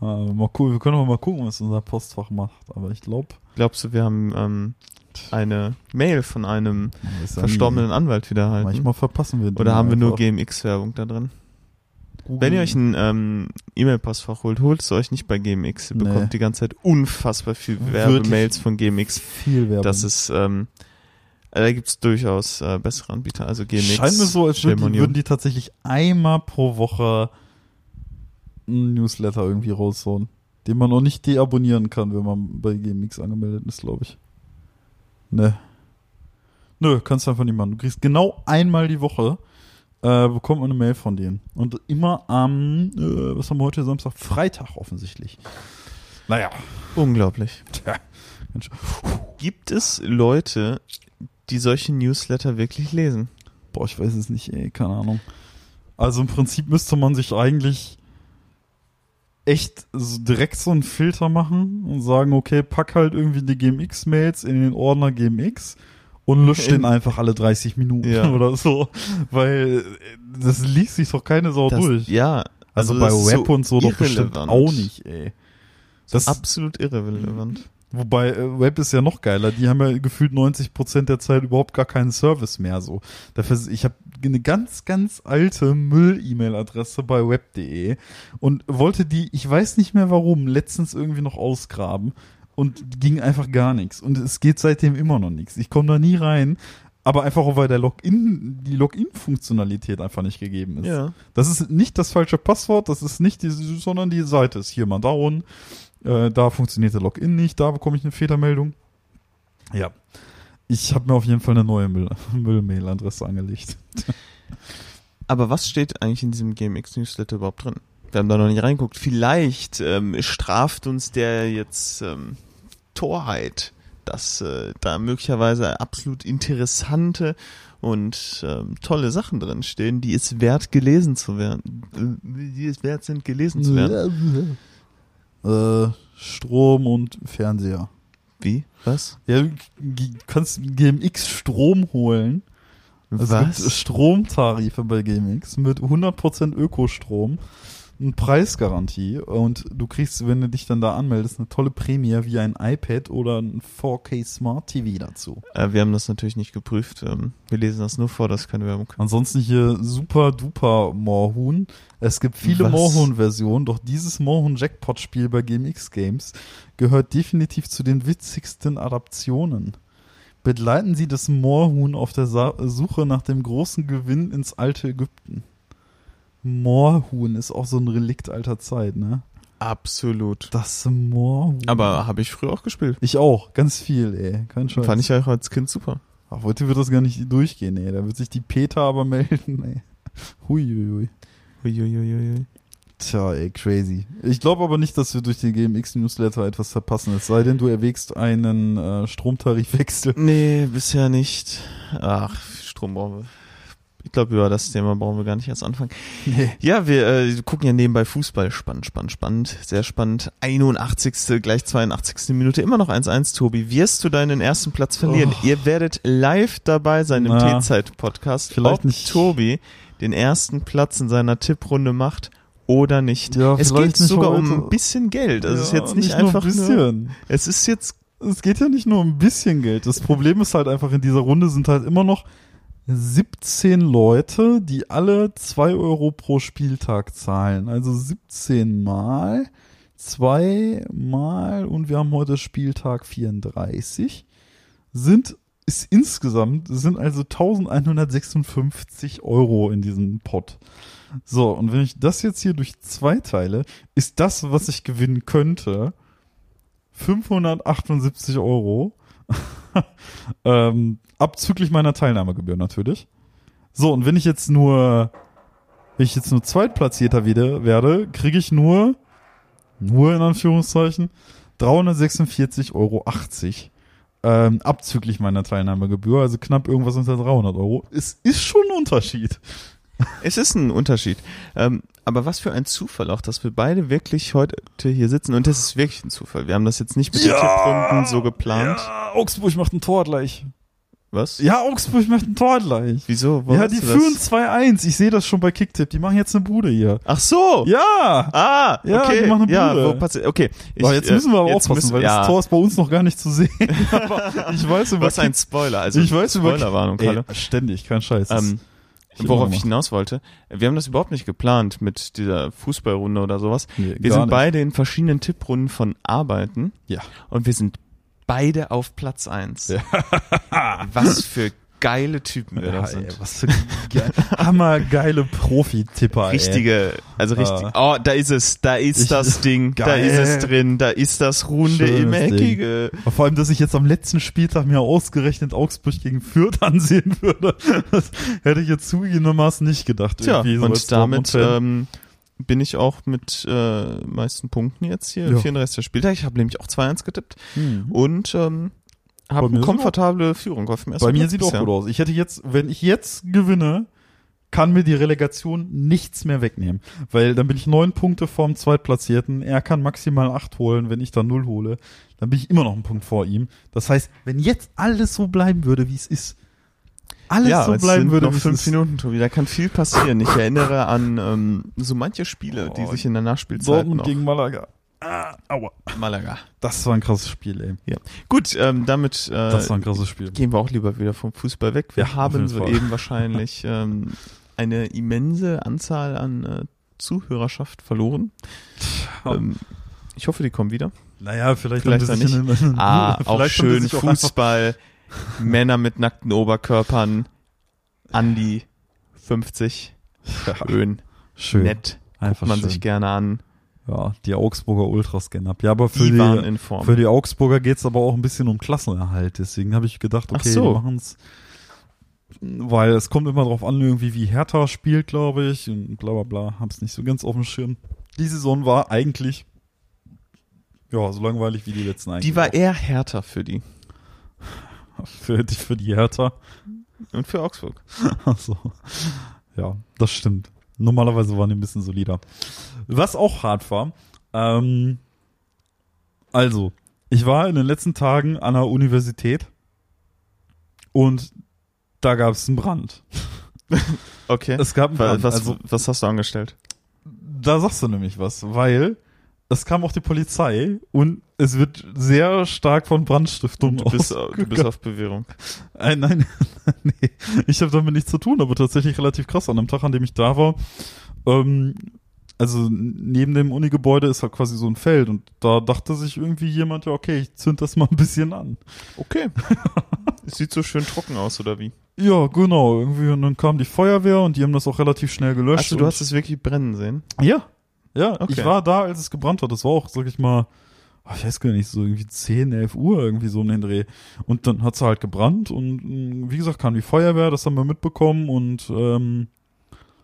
Äh, mal cool, wir können auch mal gucken, was unser Postfach macht. Aber ich glaube, Glaubst du, wir haben ähm, eine Mail von einem verstorbenen Anwalt wieder erhalten? Manchmal verpassen wir Oder Dinge haben wir nur. GMX-Werbung da drin? Google- Wenn ihr euch ein ähm, E-Mail-Postfach holt, holt es euch nicht bei GMX. Ihr Nee. bekommt die ganze Zeit unfassbar viel Werbemails von GMX. viel Werbung. Das ist, ähm, äh, da gibt's durchaus äh, bessere Anbieter. Also GMX. Scheint mir so, als würden die, würden die tatsächlich einmal pro Woche ein Newsletter irgendwie raushauen, den man auch nicht deabonnieren kann, wenn man bei GMX angemeldet ist, glaube ich. Ne. Nö, kannst du einfach nicht machen. Du kriegst genau einmal die Woche, äh, bekommt man eine Mail von denen. Und immer am, äh, was haben wir heute, Samstag? Freitag offensichtlich. Naja. Unglaublich. Tja. Gibt es Leute, die solche Newsletter wirklich lesen? Boah, ich weiß es nicht, ey, keine Ahnung. Also im Prinzip müsste man sich eigentlich echt so direkt so einen Filter machen und sagen, okay, pack halt irgendwie die GMX-Mails in den Ordner GMX und lösch In- den einfach alle 30 Minuten Ja. oder so. Weil äh, das liest sich doch keine Sau Das, durch. ja. also, das bei ist Web und so doch bestimmt auch nicht, ey. Das, Absolut irrelevant. Wobei äh, Web ist ja noch geiler. Die haben ja gefühlt 90 Prozent der Zeit überhaupt gar keinen Service mehr. So, dafür ich habe eine ganz ganz alte Müll-E-Mail-Adresse bei web.de und wollte die, ich weiß nicht mehr warum, letztens irgendwie noch ausgraben und ging einfach gar nichts. Und es geht seitdem immer noch nichts. Ich komme da nie rein. Aber einfach auch, weil der Login, die Login-Funktionalität einfach nicht gegeben ist. Ja. Das ist nicht das falsche Passwort, das ist nicht die, sondern die Seite ist hier mal down. Äh, da funktioniert der Login nicht, da bekomme ich eine Fehlermeldung. Ja. Ich habe mir auf jeden Fall eine neue Müll- Müll-Mail-Adresse angelegt. Aber was steht eigentlich in diesem GameX Newsletter überhaupt drin? Wir haben da noch nicht reinguckt. Vielleicht ähm, straft uns der jetzt ähm, Torheit, dass äh, da möglicherweise absolut interessante und ähm, tolle Sachen drin stehen, die es wert gelesen zu werden, äh, die es wert sind gelesen zu werden. Äh, Strom und Fernseher. Wie? Was? Ja, du kannst GMX Strom holen. Also es gibt Was? Stromtarife bei GMX mit 100% Ökostrom, eine Preisgarantie und du kriegst, wenn du dich dann da anmeldest, eine tolle Prämie wie ein iPad oder ein 4K Smart TV dazu. Äh, wir haben das natürlich nicht geprüft. Ähm, wir lesen das nur vor, dass keine Werbung. Ansonsten hier super duper Moorhuhn. Es gibt viele Was? Moorhuhn-Versionen, doch dieses Moorhuhn-Jackpot-Spiel bei GMX Games gehört definitiv zu den witzigsten Adaptionen. Begleiten Sie das Moorhuhn auf der Suche nach dem großen Gewinn ins alte Ägypten. Moorhuhn ist auch so ein Relikt alter Zeit, ne? Absolut. Das Moorhuhn. Aber habe ich früher auch gespielt. ich auch, ganz viel, ey. Kein Scheiß. Fand ich auch als Kind super. Ach, heute wird das gar nicht durchgehen, ey. Da wird sich die Peter aber melden, ey. Huiuiui. Uiuiuiui. Tja, ey, crazy. Ich glaube aber nicht, dass wir durch den GMX-Newsletter etwas verpassen. Es sei denn, du erwägst einen äh, Stromtarifwechsel. Nee, bisher nicht. Ach, Strom brauchen wir. Ich glaube, über das Thema brauchen wir gar nicht erst anfangen. Nee. Ja, wir äh, gucken ja nebenbei Fußball. Spannend, spannend, spannend. Sehr spannend. 81. gleich 82. Minute. Immer noch 1-1, Tobi. Wirst du deinen ersten Platz verlieren? Oh. Ihr werdet live dabei sein im T-Zeit-Podcast, vielleicht ob nicht. Tobi den ersten Platz in seiner Tipprunde macht oder nicht. Ja, es geht nicht sogar um ein bisschen Geld. Also es ist Ja, jetzt nicht, nur einfach ein nur, bisschen. es ist jetzt Es geht ja nicht nur um ein bisschen Geld. Das Problem ist halt einfach, in dieser Runde sind halt immer noch 17 Leute, die alle 2 Euro pro Spieltag zahlen. Also 17 mal, 2 mal und wir haben heute Spieltag 34. Sind, ist insgesamt, sind also 1156 Euro in diesem Pot. So, und wenn ich das jetzt hier durch zwei teile, ist das, was ich gewinnen könnte, 578 Euro. ähm, abzüglich meiner Teilnahmegebühr natürlich. So, und wenn ich jetzt nur, wenn ich jetzt nur Zweitplatzierter wieder werde, kriege ich nur, nur in Anführungszeichen, 346,80 Euro. Ähm, abzüglich meiner Teilnahmegebühr, also knapp irgendwas unter 300 Euro. Es ist schon ein Unterschied. Es ist ein Unterschied. Ähm, aber was für ein Zufall auch, dass wir beide wirklich heute hier sitzen. Und das ist wirklich ein Zufall. Wir haben das jetzt nicht mit den Tipprunden so geplant. Ja, Augsburg macht ein Tor gleich. Was? Ja, Augsburg macht ein Tor gleich. Wieso? Wo ja, die führen das? 2-1. Ich sehe das schon bei Kicktipp. Die machen jetzt eine Bude hier. Ach so! Ja! Ah, Ja, okay. die machen eine ja, Bude. Okay. Ich, Aber jetzt äh, müssen wir aber aufpassen, müssen- weil ja, das Tor ist bei uns noch gar nicht zu sehen. aber ich weiß über Was ein Spoiler. Also ich weiß über Spoilerwarnung. Ey, ständig, kein Scheiß. Ähm, ich worauf ich hinaus wollte, wir haben das überhaupt nicht geplant mit dieser Fußballrunde oder sowas. Nee, Wir sind nicht. beide in verschiedenen Tipprunden von Arbeiten Ja. und wir sind beide auf Platz eins. Was für geile Typen wir Ja, da ey, sind. was für geil, hammergeile Profi-Tipper, ey. Richtige, also richtig. Oh, da ist es, da ist Ich- das Ding, da geil. ist es drin, da ist das runde im. Eckige. Vor allem, dass ich jetzt am letzten Spieltag mir ausgerechnet Augsburg gegen Fürth ansehen würde. Das hätte ich jetzt zugegebenermaßen nicht gedacht. Tja, so und damit ähm, bin ich auch mit äh, meisten Punkten jetzt hier. Ja. 34. Spieltag. Ich habe nämlich auch 2-1 getippt Hm. und ähm, habe eine komfortable Führung auf dem ersten Bei mir Platz sieht auch bisher. gut aus. Ich hätte jetzt, wenn ich jetzt gewinne, kann mir die Relegation nichts mehr wegnehmen. Weil dann bin ich neun Punkte vorm Zweitplatzierten. Er kann maximal acht holen, wenn ich dann null hole. Dann bin ich immer noch einen Punkt vor ihm. Das heißt, wenn jetzt alles so bleiben würde, wie es ist, alles ja, so bleiben würde, noch fünf. Minuten, Tobi. Da kann viel passieren. Ich erinnere an ähm, so manche Spiele, die Oh, sich in der Nachspielzeit Dortmund noch. gegen Malaga. Ah, aua. Malaga. Das war ein krasses Spiel, ey. Gut, ähm, damit äh, Das war ein krasses Spiel. gehen wir auch lieber wieder vom Fußball weg. Wir Ja, haben jeden so Fall. eben wahrscheinlich ähm, eine immense Anzahl an äh, Zuhörerschaft verloren. Ähm, ich hoffe, die kommen wieder. Naja, vielleicht, Vielleicht die dann in- Ah, vielleicht auch die schön sich auch Fußball, Männer mit nackten Oberkörpern, Andi 50, schön, Schön. nett, Einfach guckt man schön. sich gerne an. Ja, die Augsburger Ultras gehen ab. Ja, aber für Die die, für die Augsburger geht's aber auch ein bisschen um Klassenerhalt. Deswegen habe ich gedacht, Ach okay, so. die machen's. weil es kommt immer drauf an, irgendwie wie Hertha spielt, glaube ich, und bla bla bla, hab's nicht so ganz auf dem Schirm. Die Saison war eigentlich ja, so langweilig wie die letzten eigentlich. Die war auch. eher härter für die. für, die- für die Hertha. Und für Augsburg. Also, ja, das stimmt. Normalerweise waren die ein bisschen solider. Was auch hart war, ähm, also, ich war in den letzten Tagen an der Universität und da gab es einen Brand. Okay. Es gab einen Brand. was, also, was hast du angestellt? da sagst du nämlich was, weil es kam auch die Polizei und es wird sehr stark von Brandstiftung Du bist, ausgegangen. du bist auf Bewährung. Äh, nein, nee, ich habe damit nichts zu tun, aber tatsächlich relativ krass. An dem Tag, an dem ich da war, ähm, also neben dem Unigebäude ist halt quasi so ein Feld und da dachte sich irgendwie jemand, ja okay, ich zünd das mal ein bisschen an. Okay. es sieht so schön trocken aus, oder wie? Ja, genau, irgendwie und dann kam die Feuerwehr und die haben das auch relativ schnell gelöscht. Achso, du hast es wirklich brennen sehen? Ja, ja, Okay. ich war da, als es gebrannt hat. Das war auch, sag ich mal, ah, ich weiß gar nicht, so irgendwie 10, 11 Uhr irgendwie so um den Dreh. Und dann hat's halt gebrannt und mh, wie gesagt kam die Feuerwehr, das haben wir mitbekommen und ähm,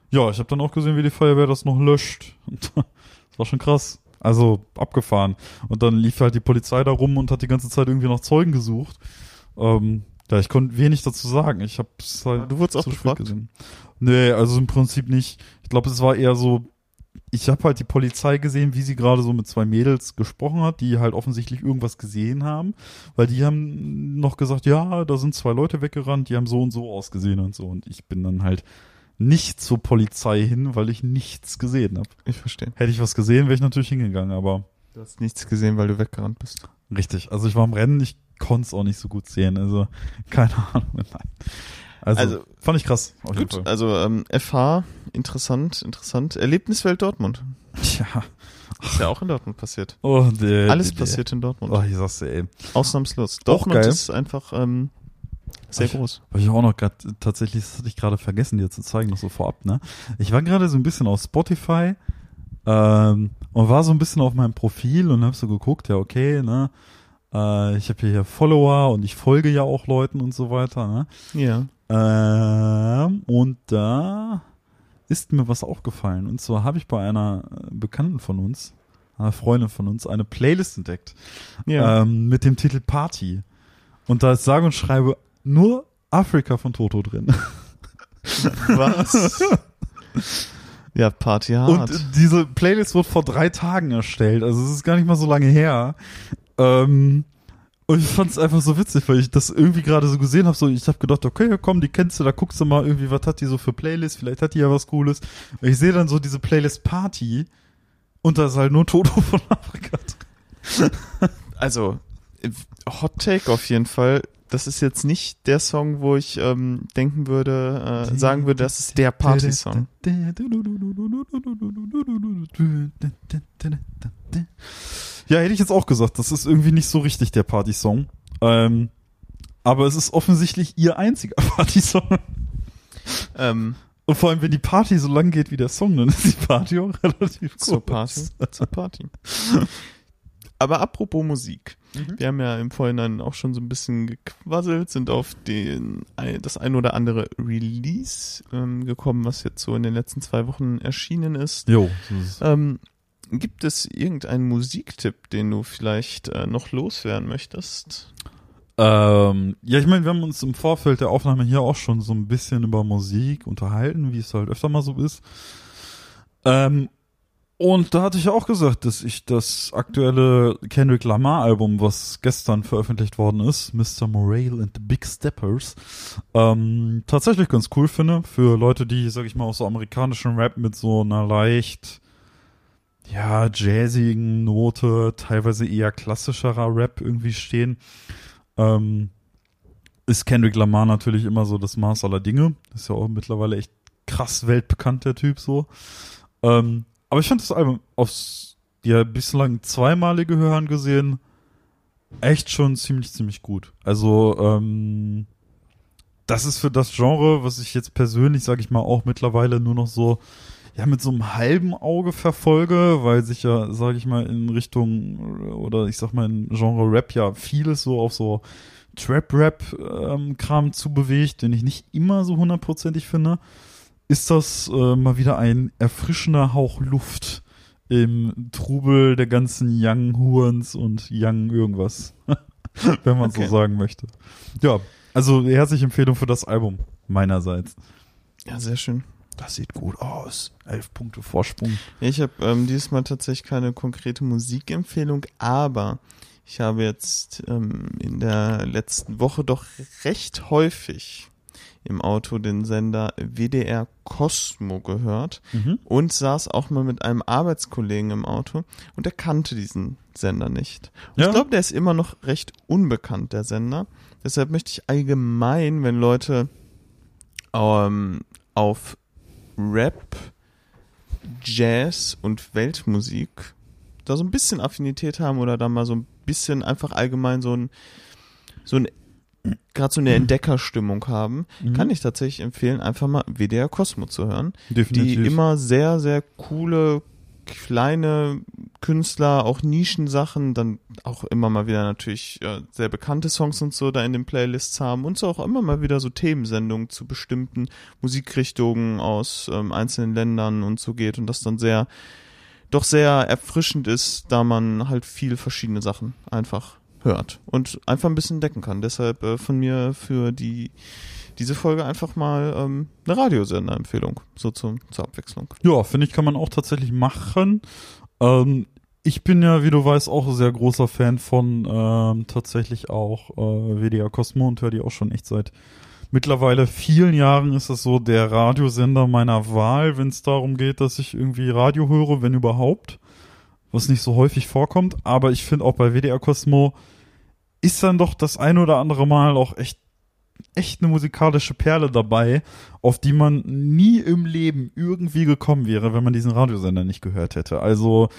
ja, ich habe dann auch gesehen, wie die Feuerwehr das noch löscht. Und das war schon krass. Also abgefahren. Und dann lief halt die Polizei da rum und hat die ganze Zeit irgendwie nach Zeugen gesucht. Ähm, ja, ich konnte wenig dazu sagen. Ich hab's halt Du wurdest auch zu spät befragt? gesehen. Nee, also im Prinzip nicht. Ich glaube, es war eher so, ich habe halt die Polizei gesehen, wie sie gerade so mit zwei Mädels gesprochen hat, die halt offensichtlich irgendwas gesehen haben, weil die haben noch gesagt, ja, da sind zwei Leute weggerannt, die haben so und so ausgesehen und so. Und ich bin dann halt nicht zur Polizei hin, weil ich nichts gesehen habe. Ich verstehe. Hätte ich was gesehen, wäre ich natürlich hingegangen, aber Du hast nichts gesehen, weil du weggerannt bist. richtig. Also ich war am Rennen, ich konnte es auch nicht so gut sehen. Also keine Ahnung. Nein. Also, Also, fand ich krass. Gut, also ähm, FH, interessant, interessant. Erlebniswelt Dortmund. Ja. Ist ja auch in Dortmund passiert. Oh, der, Alles der, passiert in Dortmund. Oh, ich sag's dir, ey. Ausnahmslos. Dortmund ist einfach ähm, sehr Ich- groß. Weil ich auch noch gerade, tatsächlich, das hatte ich gerade vergessen, dir zu zeigen, noch so vorab, ne? Ich war gerade so ein bisschen auf Spotify ähm, und war so ein bisschen auf meinem Profil und hab so geguckt, ja, okay, ne? Äh, ich habe hier Follower und ich folge ja auch Leuten und so weiter, ne? Ja. Ähm, und da ist mir was aufgefallen. Und zwar habe ich bei einer äh, Bekannten von uns, einer Freundin von uns, eine Playlist entdeckt. Ja. Ähm, mit dem Titel Party. Und da ist sage und schreibe nur Afrika von Toto drin. Was? ja, Party hart. Und diese Playlist wurde vor drei Tagen erstellt. Also es ist gar nicht mal so lange her. Ähm, und ich fand es einfach so witzig, weil ich das irgendwie gerade so gesehen habe. So, ich habe gedacht, okay, komm, die kennst du, da guckst du mal irgendwie, was hat die so für Playlist? Vielleicht hat die ja was Cooles. Und ich sehe dann so diese Playlist Party und da ist halt nur Toto von Afrika drin. also, Hot Take auf jeden Fall. Das ist jetzt nicht der Song, wo ich ähm, denken würde, äh, sagen würde, das ist der Party-Song. Ja, hätte ich jetzt auch gesagt, das ist irgendwie nicht so richtig der Party-Song. Ähm, aber es ist offensichtlich ihr einziger Party-Song. Ähm, Und vor allem, wenn die Party so lang geht wie der Song, dann ist die Party auch relativ kurz. zur Party. zur Party. Aber apropos Musik. Mhm. Wir haben ja im Vorhinein auch schon so ein bisschen gequasselt, sind auf den, das ein oder andere Release ähm, gekommen, was jetzt so in den letzten zwei Wochen erschienen ist. Jo. Ähm, gibt es irgendeinen Musiktipp, den du vielleicht äh, noch loswerden möchtest? Ähm, ja, ich meine, wir haben uns im Vorfeld der Aufnahme hier auch schon so ein bisschen über Musik unterhalten, wie es halt öfter mal so ist. Ähm, und da hatte ich ja auch gesagt, dass ich das aktuelle Kendrick Lamar Album, was gestern veröffentlicht worden ist, Mr. Morale and the Big Steppers, ähm, tatsächlich ganz cool finde. Für Leute, die, sag ich mal, aus so amerikanischen Rap mit so einer leicht, ja, jazzigen Note, teilweise eher klassischerer Rap irgendwie stehen ähm, ist Kendrick Lamar natürlich immer so das Maß aller Dinge. Ist ja auch mittlerweile echt krass weltbekannt, der Typ so. Ähm, aber ich fand das Album aufs ja bislang zweimalige Hören gesehen echt schon ziemlich, ziemlich gut. Also, ähm, das ist für das Genre, was ich jetzt persönlich, sage ich mal, auch mittlerweile nur noch so ja mit so einem halben Auge verfolge, weil sich ja, sage ich mal, in Richtung oder ich sag mal in Genre Rap ja vieles so auf so Trap-Rap-Kram zu bewegt, den ich nicht immer so hundertprozentig finde, ist das äh, mal wieder ein erfrischender Hauch Luft im Trubel der ganzen Young Hurens und Young irgendwas, wenn man Okay. so sagen möchte. Ja, also herzliche Empfehlung für das Album meinerseits. Ja, sehr schön. Das sieht gut aus. Elf Punkte Vorsprung. Ich habe ähm, dieses Mal tatsächlich keine konkrete Musikempfehlung, aber ich habe jetzt ähm, in der letzten Woche doch recht häufig im Auto den Sender WDR Cosmo gehört Mhm. und saß auch mal mit einem Arbeitskollegen im Auto und er kannte diesen Sender nicht. Und Ja. Ich glaube, der ist immer noch recht unbekannt, der Sender. Deshalb möchte ich allgemein, wenn Leute ähm, auf Rap, Jazz und Weltmusik da so ein bisschen Affinität haben oder da mal so ein bisschen einfach allgemein so ein so ein gerade so eine Entdeckerstimmung haben, Mhm. kann ich tatsächlich empfehlen, einfach mal WDR Cosmo zu hören, Definitiv. die immer sehr sehr coole kleine Künstler, auch Nischensachen, dann auch immer mal wieder natürlich äh, sehr bekannte Songs und so da in den Playlists haben und so auch immer mal wieder so Themensendungen zu bestimmten Musikrichtungen aus ähm, einzelnen Ländern und so geht und das dann sehr, doch sehr erfrischend ist, da man halt viel verschiedene Sachen einfach hört und einfach ein bisschen entdecken kann. Deshalb äh, von mir für die diese Folge einfach mal ähm, eine Radiosender-Empfehlung, so zum, zur Abwechslung. Ja, finde ich, kann man auch tatsächlich machen. Ähm, ich bin ja, wie du weißt, auch sehr großer Fan von ähm, tatsächlich auch äh, WDR Cosmo und höre die auch schon echt seit mittlerweile vielen Jahren ist das so der Radiosender meiner Wahl, wenn es darum geht, dass ich irgendwie Radio höre, wenn überhaupt. Was nicht so häufig vorkommt, aber ich finde auch bei WDR Cosmo ist dann doch das ein oder andere Mal auch echt echt eine musikalische Perle dabei, auf die man nie im Leben irgendwie gekommen wäre, wenn man diesen Radiosender nicht gehört hätte. Also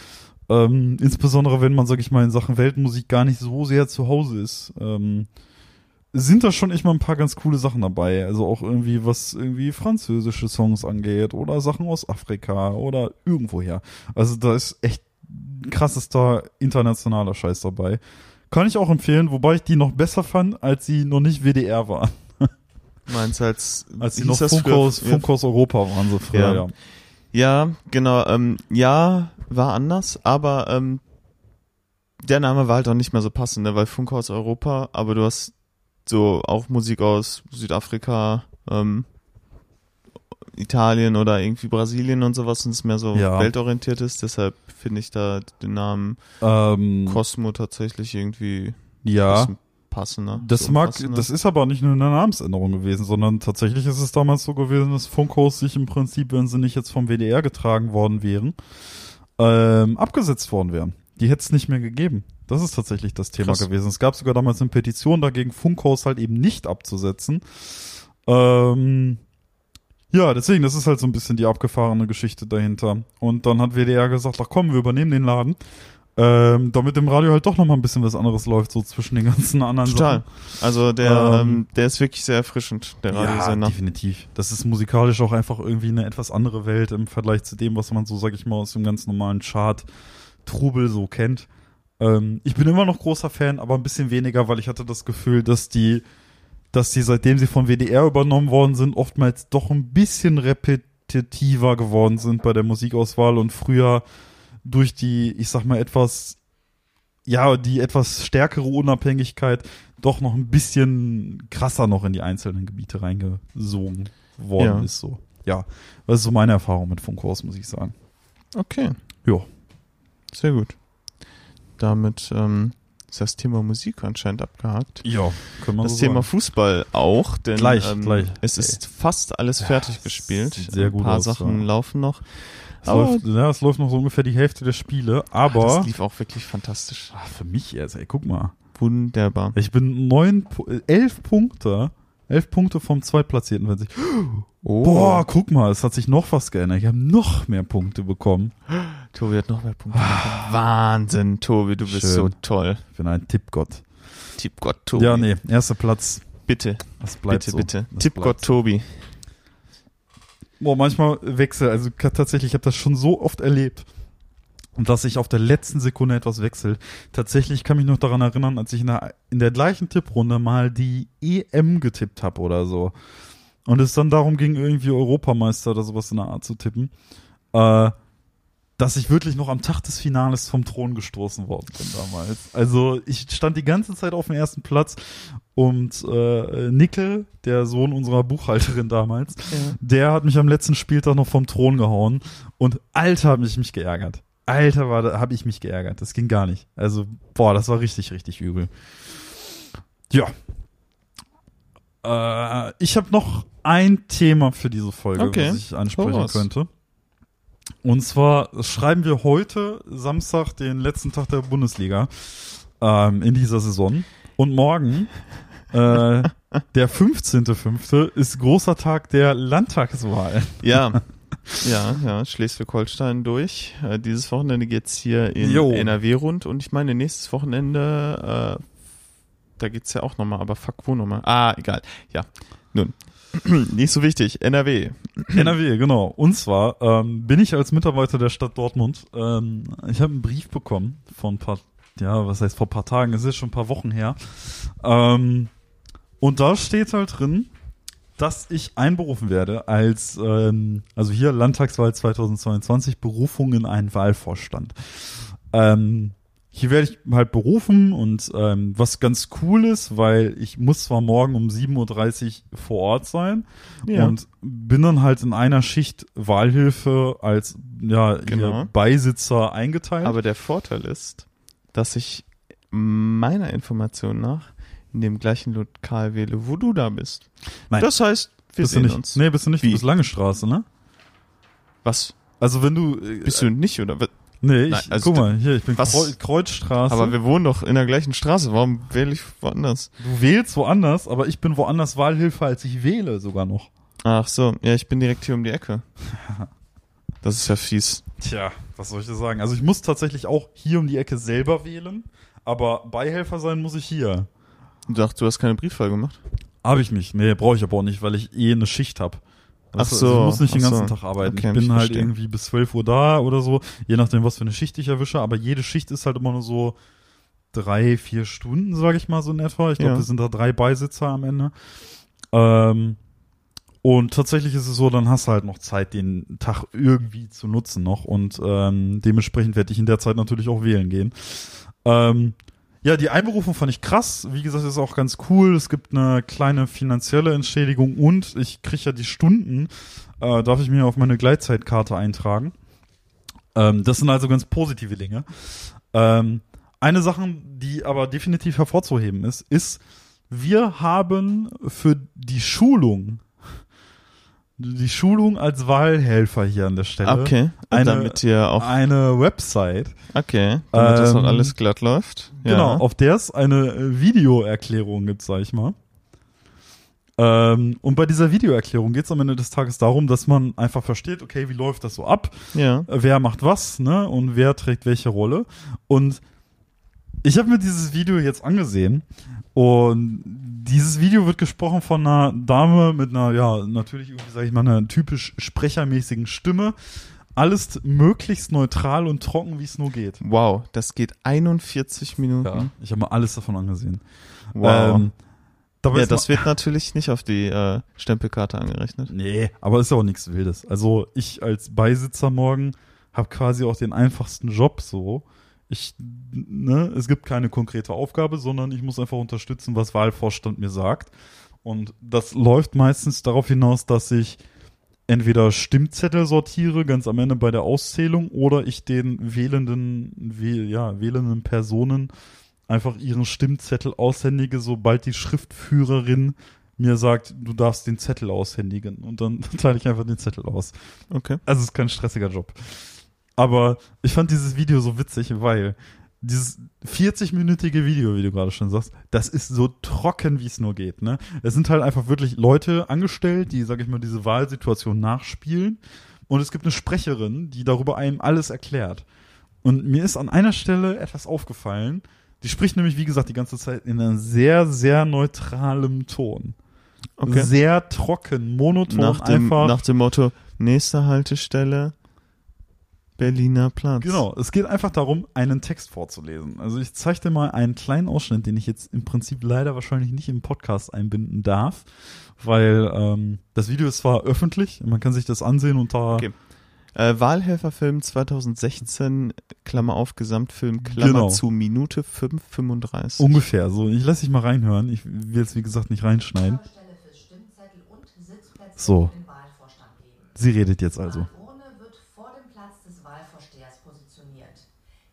ähm, insbesondere wenn man, sag ich mal, in Sachen Weltmusik gar nicht so sehr zu Hause ist, ähm, sind da schon echt mal ein paar ganz coole Sachen dabei. Also auch irgendwie, was irgendwie französische Songs angeht oder Sachen aus Afrika oder irgendwoher. Also da ist echt krassester internationaler Scheiß dabei. Kann ich auch empfehlen, wobei ich die noch besser fand, als sie noch nicht WDR war. Meinst als, Als sie noch Funkhaus, früher? Funkhaus Europa waren sie früher, Ja. ja. Ja, genau. Ähm, ja, war anders, aber ähm, der Name war halt auch nicht mehr so passend, ne? weil Funkhaus Europa, aber du hast so auch Musik aus Südafrika, ähm, Italien oder irgendwie Brasilien und sowas und es mehr so Ja. weltorientiert ist. Deshalb finde ich da den Namen Ähm, Cosmo tatsächlich irgendwie ja. bisschen passender. Das so mag, passender. das ist aber nicht nur eine Namensänderung gewesen, sondern tatsächlich ist es damals so gewesen, dass Funkhaus sich im Prinzip, wenn sie nicht jetzt vom WDR getragen worden wären, ähm, abgesetzt worden wären. Die hätte es nicht mehr gegeben. Das ist tatsächlich das Thema Krass. gewesen. Es gab sogar damals eine Petition dagegen, Funkhaus halt eben nicht abzusetzen. Ähm, ja, deswegen, das ist halt so ein bisschen die abgefahrene Geschichte dahinter. Und dann hat WDR gesagt, ach komm, wir übernehmen den Laden. Ähm, damit im Radio halt doch nochmal ein bisschen was anderes läuft, so zwischen den ganzen anderen Total. Sachen. Also der, Ähm, ähm, der ist wirklich sehr erfrischend, der Ja, Radiosender. definitiv. Das ist musikalisch auch einfach irgendwie eine etwas andere Welt im Vergleich zu dem, was man so, sag ich mal, aus dem ganz normalen Chart Trubel so kennt. Ähm, ich bin immer noch großer Fan, aber ein bisschen weniger, weil ich hatte das Gefühl, dass die, dass die, seitdem sie von WDR übernommen worden sind, oftmals doch ein bisschen repetitiver geworden sind bei der Musikauswahl und früher durch die, ich sag mal, etwas, ja, die etwas stärkere Unabhängigkeit doch noch ein bisschen krasser noch in die einzelnen Gebiete reingesogen worden Ja. ist, so. Ja, das ist so meine Erfahrung mit Funkhaus, muss ich sagen. Okay. Ja. Sehr gut. Damit ähm, ist das Thema Musik anscheinend abgehakt. Ja, können wir Das so Thema sagen. Fußball auch, denn Gleich, ähm, gleich. es ist fast alles Ja, fertig es gespielt. sehr Ein gut paar aus, Sachen ja. laufen noch. Es aber- läuft, ja, es läuft noch so ungefähr die Hälfte der Spiele, aber das lief auch wirklich fantastisch. Ah, für mich jetzt, ey, guck mal. Wunderbar. Ich bin neun, äh, elf Punkte, elf Punkte vom Zweitplatzierten, wenn sich, Oh, boah, guck mal, es hat sich noch was geändert. Ich habe noch mehr Punkte bekommen. Tobi hat noch mehr Punkte. bekommen. Wahnsinn, Tobi, du bist Schön. so toll. Ich bin ein Tippgott. Tippgott Tobi. Ja, nee, erster Platz. Bitte, Das bleibt bitte, so. bitte. Das Tippgott. Tobi. Boah, manchmal wechsel, also tatsächlich, ich habe das schon so oft erlebt, dass sich auf der letzten Sekunde etwas wechselt. Tatsächlich kann mich noch daran erinnern, als ich in der, in der gleichen Tipprunde mal die EM getippt habe oder so. Und es dann darum ging, irgendwie Europameister oder sowas in der Art zu tippen. Äh, dass ich wirklich noch am Tag des Finales vom Thron gestoßen worden bin damals. Also ich stand die ganze Zeit auf dem ersten Platz und äh, Nickel, der Sohn unserer Buchhalterin damals, Ja. der hat mich am letzten Spieltag noch vom Thron gehauen und alter habe ich mich geärgert. Alter war da habe ich mich geärgert. Das ging gar nicht. Also boah, das war richtig richtig übel. Ja. Äh, ich habe noch ein Thema für diese Folge, Okay. was ich ansprechen raus. könnte. Und zwar schreiben wir heute Samstag den letzten Tag der Bundesliga ähm, in dieser Saison. Und morgen, äh, der 15.05. ist großer Tag der Landtagswahl. Ja. Ja, ja, Schleswig-Holstein durch. Äh, dieses Wochenende geht's hier in Jo. NRW rund und ich meine, nächstes Wochenende, äh, da geht's ja auch nochmal, aber fuck, wo nochmal? Ah, egal. Ja. Nun. Nicht so wichtig. NRW. NRW, genau. Und zwar ähm, bin ich als Mitarbeiter der Stadt Dortmund, ähm, ich habe einen Brief bekommen von ein paar, ja, was heißt vor ein paar Tagen, es ist schon ein paar Wochen her. Ähm, und da steht halt drin, dass ich einberufen werde als, ähm, also hier Landtagswahl 2022, Berufung in einen Wahlvorstand. Ähm, hier werde ich halt berufen und ähm, was ganz cool ist, weil ich muss zwar morgen um 7.30 Uhr vor Ort sein Ja. und bin dann halt in einer Schicht Wahlhilfe als ja, Genau. Beisitzer eingeteilt. Aber der Vorteil ist, dass ich meiner Information nach in dem gleichen Lokal wähle, wo du da bist. Nein. Das heißt, wir bist du sehen nicht, uns. Nee, bist du nicht, Wie? du bist Lange Straße, ne? Was? Also wenn du äh, Bist du nicht, oder? Nee, ich Nein, also guck mal, hier, ich bin was? Kreu Kreuzstraße. Aber wir wohnen doch in der gleichen Straße. Warum wähle ich woanders? du wählst woanders, aber ich bin woanders Wahlhilfe, als ich wähle sogar noch. Ach so, ja, ich bin direkt hier um die Ecke. Das ist ja fies. Tja, was soll ich dir sagen? Also ich muss tatsächlich auch hier um die Ecke selber wählen, aber Beihelfer sein muss ich hier. Du dachtest, du hast keine Briefwahl gemacht? Habe ich nicht. Nee, brauche ich aber auch nicht, weil ich eh eine Schicht habe. Ach so, ich muss nicht den ganzen so. Tag arbeiten. Okay, ich bin ich halt verstehe. irgendwie bis 12 Uhr da oder so, je nachdem, was für eine Schicht ich erwische. Aber jede Schicht ist halt immer nur so drei, vier Stunden, sage ich mal so in etwa. Ich glaube, Ja. wir sind da drei Beisitzer am Ende. Ähm, und tatsächlich ist es so, dann hast du halt noch Zeit, den Tag irgendwie zu nutzen noch. Und ähm, dementsprechend werde ich in der Zeit natürlich auch wählen gehen. Ähm, ja, die Einberufung fand ich krass. Wie gesagt, ist auch ganz cool. Es gibt eine kleine finanzielle Entschädigung und ich kriege ja die Stunden, äh, darf ich mir auf meine Gleitzeitkarte eintragen. Ähm, das sind also ganz positive Dinge. Ähm, eine Sache, die aber definitiv hervorzuheben ist, ist, wir haben für die Schulung, die Schulung als Wahlhelfer hier an der Stelle, Okay. eine- damit ihr auch. eine Website, Okay. Damit das Ähm, auch alles glatt läuft. Ja. Genau, auf der es eine äh, Videoerklärung gibt, sag ich mal. Ähm, und bei dieser Videoerklärung geht es am Ende des Tages darum, dass man einfach versteht, okay, wie läuft das so ab? Ja. Wer macht was, ne? Und wer trägt welche Rolle? Und ich habe mir dieses Video jetzt angesehen und dieses Video wird gesprochen von einer Dame mit einer, ja, natürlich irgendwie, sag ich mal, einer typisch sprechermäßigen Stimme. Alles möglichst neutral und trocken, wie es nur geht. Wow, das geht 41 Minuten. Ja, ich habe mir alles davon angesehen. Wow. Ähm, dabei ja, das wird natürlich nicht auf die äh, Stempelkarte angerechnet. Nee, aber ist ja auch nichts Wildes. Also ich als Beisitzer morgen habe quasi auch den einfachsten Job so. Ich, ne, es gibt keine konkrete Aufgabe, sondern ich muss einfach unterstützen, was Wahlvorstand mir sagt. Und das läuft meistens darauf hinaus, dass ich entweder Stimmzettel sortiere, ganz am Ende bei der Auszählung, oder ich den wählenden, wäh ja, wählenden Personen einfach ihren Stimmzettel aushändige, sobald die Schriftführerin mir sagt, du darfst den Zettel aushändigen. Und dann teile ich einfach den Zettel aus. Okay. Also es ist kein stressiger Job. Aber ich fand dieses Video so witzig, weil dieses 40-minütige Video, wie du gerade schon sagst, das ist so trocken, wie es nur geht. Ne? Es sind halt einfach wirklich Leute angestellt, die, sag ich mal, diese Wahlsituation nachspielen. Und es gibt eine Sprecherin, die darüber einem alles erklärt. Und mir ist an einer Stelle etwas aufgefallen. Die spricht nämlich, wie gesagt, die ganze Zeit in einem sehr, sehr neutralem Ton. Okay. Sehr trocken, monoton, Nach dem, einfach. nach dem Motto, nächste Haltestelle, Berliner Platz. Genau, es geht einfach darum, einen Text vorzulesen. Also ich zeige dir mal einen kleinen Ausschnitt, den ich jetzt im Prinzip leider wahrscheinlich nicht im Podcast einbinden darf, weil ähm, das Video ist zwar öffentlich, man kann sich das ansehen unter Okay. Äh, Wahlhelferfilm 2016, Klammer auf, Gesamtfilm, Klammer Genau. zu, Minute 5,35. ungefähr so. Ich lasse dich mal reinhören. Ich will jetzt wie gesagt nicht reinschneiden. So. für den Wahlvorstand geben. Sie redet jetzt also. Die Wahlurne wird vor dem Platz des Wahlvorstehers positioniert.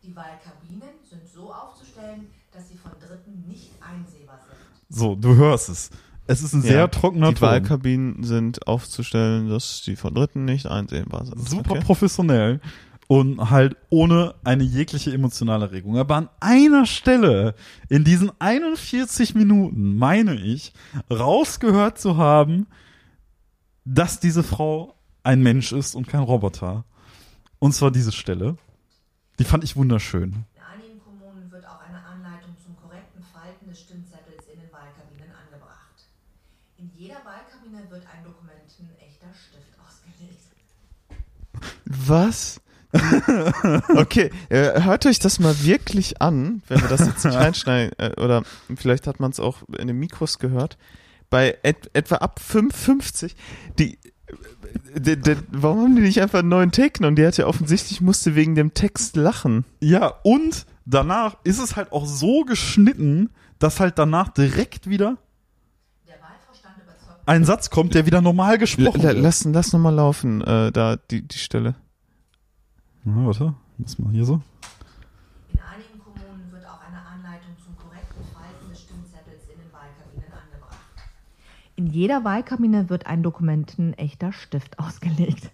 Die Wahlkabinen sind so aufzustellen, dass sie von Dritten nicht einsehbar sind. So, du hörst es. Es ist ein Ja, sehr trockener Die Ton. Wahlkabinen sind aufzustellen, dass die von Dritten nicht einsehbar sind. super Okay. professionell und halt ohne eine jegliche emotionale Regung. Aber an einer Stelle in diesen 41 Minuten meine ich, rausgehört zu haben, dass diese Frau ein Mensch ist und kein Roboter. Und zwar diese Stelle. Die fand ich wunderschön. In einigen Kommunen wird auch eine Anleitung zum korrekten Falten des Stimmzettels in den Wahlkabinen angebracht. In jeder Wahlkabine wird ein dokumentenechter Stift ausgelegt. Was? okay, äh, hört euch das mal wirklich an, wenn wir das jetzt nicht reinschneiden, äh, oder vielleicht hat man es auch in den Mikros gehört. Bei et etwa ab 5,50, die, äh, de, de, warum haben die nicht einfach einen neuen Take genommen? Die hat ja offensichtlich, musste wegen dem Text lachen. Ja, und danach ist es halt auch so geschnitten, dass halt danach direkt wieder Der ein Satz kommt, der wieder normal gesprochen wird. lass, lass nochmal laufen, äh, da, die, die Stelle. Na, warte, muss mal hier so. In einigen Kommunen wird auch eine Anleitung zum korrekten Falten des Stimmzettels in den Wahlkabinen angebracht. In jeder Wahlkabine wird ein dokumentenechter Stift ausgelegt.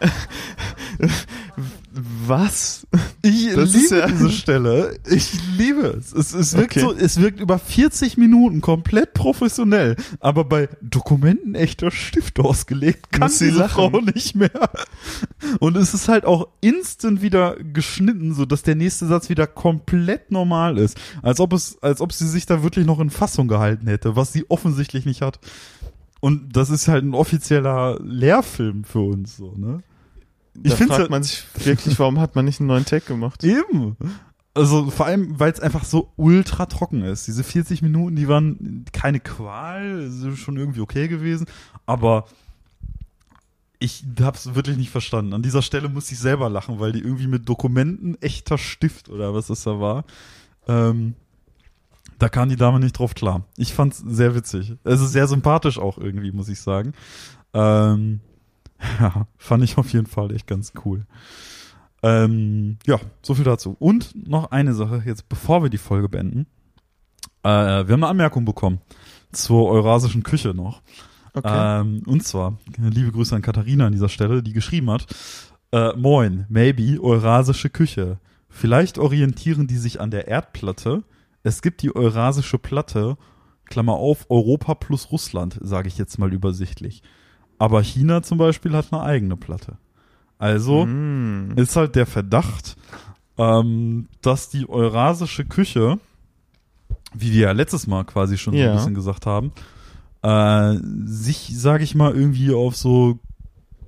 Was? Ich Das liebe ja- diese Stelle. Ich liebe es. Es, es wirkt Okay. so, es wirkt über 40 Minuten komplett professionell. Aber bei Dokumenten echter Stift ausgelegt kann Muss sie diese lachen. Frau nicht mehr. Und es ist halt auch instant wieder geschnitten, so dass der nächste Satz wieder komplett normal ist. Als ob es, als ob sie sich da wirklich noch in Fassung gehalten hätte, was sie offensichtlich nicht hat. Und das ist halt ein offizieller Lehrfilm für uns, so, ne? Da find's fragt man sich wirklich, warum hat man nicht einen neuen Take gemacht? Eben. Also vor allem, weil es einfach so ultra trocken ist. Diese 40 Minuten, die waren keine Qual, sind schon irgendwie okay gewesen, aber ich hab's wirklich nicht verstanden. An dieser Stelle musste ich selber lachen, weil die irgendwie mit Dokumenten echter Stift oder was das da war. Ähm, da kam die Dame nicht drauf klar. Ich fand's sehr witzig. Also sehr sympathisch auch irgendwie, muss ich sagen. Ähm, ja, fand ich auf jeden Fall echt ganz cool. Ähm, ja, so viel dazu. Und noch eine Sache, jetzt bevor wir die Folge beenden. Äh, wir haben eine Anmerkung bekommen zur eurasischen Küche noch. Okay. Ähm, und zwar, liebe Grüße an Katharina an dieser Stelle, die geschrieben hat, äh, Moin, maybe Eurasische Küche. Vielleicht orientieren die sich an der Erdplatte. Es gibt die Eurasische Platte, Klammer auf, Europa plus Russland, sage ich jetzt mal übersichtlich. Aber China zum Beispiel hat eine eigene Platte. Also Mm. ist halt der Verdacht, ähm, dass die Eurasische Küche, wie wir ja letztes Mal quasi schon so Ja. ein bisschen gesagt haben, äh, sich, sage ich mal, irgendwie auf so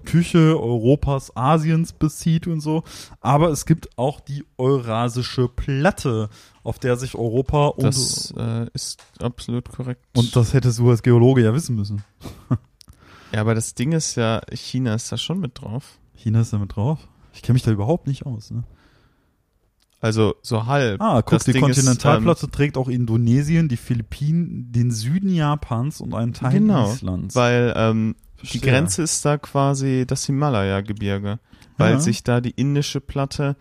Küche Europas, Asiens bezieht und so. Aber es gibt auch die Eurasische Platte, auf der sich Europa und, Das äh, ist absolut korrekt. und das hättest du als Geologe ja wissen müssen. Ja, aber das Ding ist ja, China ist da schon mit drauf. China ist da mit drauf. Ich kenne mich da überhaupt nicht aus. Ne? Also so halb. Ah, guck, Das die Ding Kontinentalplatte trägt auch Indonesien, die Philippinen, den Süden Japans und einen Teil Genau, Islands. Weil ähm, die. Grenze ist da quasi das Himalaya-Gebirge. Weil Ja. sich da die indische Platte,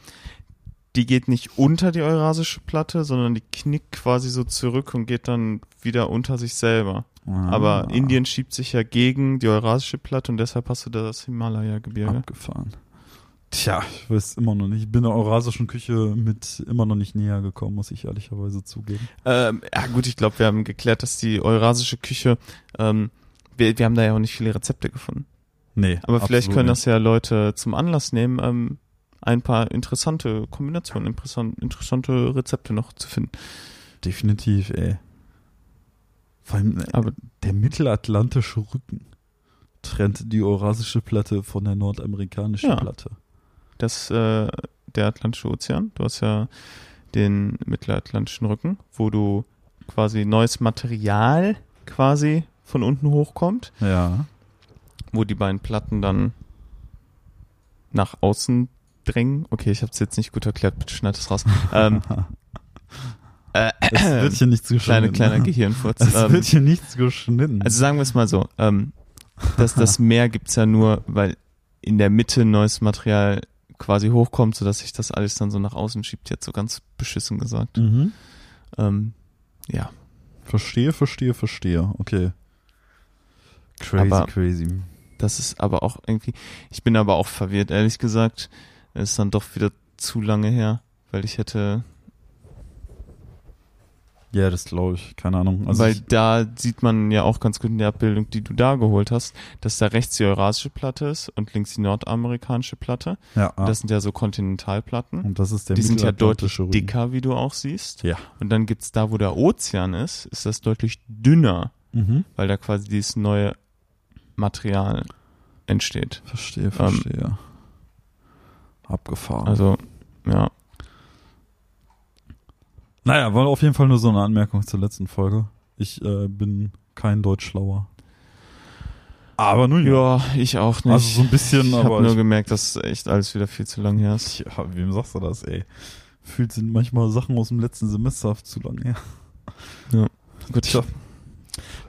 die geht nicht unter die eurasische Platte, sondern die knickt quasi so zurück und geht dann wieder unter sich selber. Ah, Aber Indien schiebt sich ja gegen die eurasische Platte und deshalb hast du da das Himalaya-Gebirge. abgefahren. Tja, ich weiß immer noch nicht. Ich bin der eurasischen Küche mit immer noch nicht näher gekommen, muss ich ehrlicherweise zugeben. Ähm, ja gut, ich glaube, wir haben geklärt, dass die eurasische Küche, ähm, wir, wir haben da ja auch nicht viele Rezepte gefunden. Nee. Aber vielleicht können das ja Leute zum Anlass nehmen, ähm, ein paar interessante Kombinationen, interessant, interessante Rezepte noch zu finden. Definitiv, ey. Vor allem, äh, Aber der mittelatlantische Rücken trennt die eurasische Platte von der nordamerikanischen Ja. Platte. das, äh, der Atlantische Ozean. Du hast ja den Mittelatlantischen Rücken, wo du quasi neues Material quasi von unten hochkommt, Ja. wo die beiden Platten dann nach außen drängen. Okay, ich habe es jetzt nicht gut erklärt, bitte schneid es raus. ähm, äh, Es wird hier nichts kleine, geschnitten. kleiner Gehirnfurz. Es Ähm, wird hier nichts geschnitten. Also sagen wir es mal so, ähm, dass das Meer gibt's ja nur, weil in der Mitte neues Material quasi hochkommt, sodass sich das alles dann so nach außen schiebt, jetzt so ganz beschissen gesagt. mhm. Ähm, ja, Verstehe, verstehe, verstehe. Okay. Crazy, Aber- crazy. das ist aber auch irgendwie, ich bin aber auch verwirrt, ehrlich gesagt. Es ist dann doch wieder zu lange her, weil ich hätte, Ja, das glaube ich. Keine Ahnung. Also weil da sieht man ja auch ganz gut in der Abbildung, die du da geholt hast, dass da rechts die eurasische Platte ist und links die nordamerikanische Platte. ja, ah. Das sind ja so Kontinentalplatten. und das ist der die sind ja deutlich Rücken. dicker, wie du auch siehst. Ja. Und dann gibt's da, wo der Ozean ist, ist das deutlich dünner, Mhm. weil da quasi dieses neue Material entsteht. Verstehe, verstehe. Abgefahren. Also, ja. Naja, war auf jeden Fall nur so eine Anmerkung zur letzten Folge. Ich äh, bin kein Deutschlauer. Aber nun ja. Ja, ich auch nicht. Also so ein bisschen, ich aber habe nur ich- gemerkt, dass echt alles wieder viel zu lang her ist. Ja, wem sagst du das, ey? Fühlt sind manchmal Sachen aus dem letzten Semester zu lang her. Gut, Tja.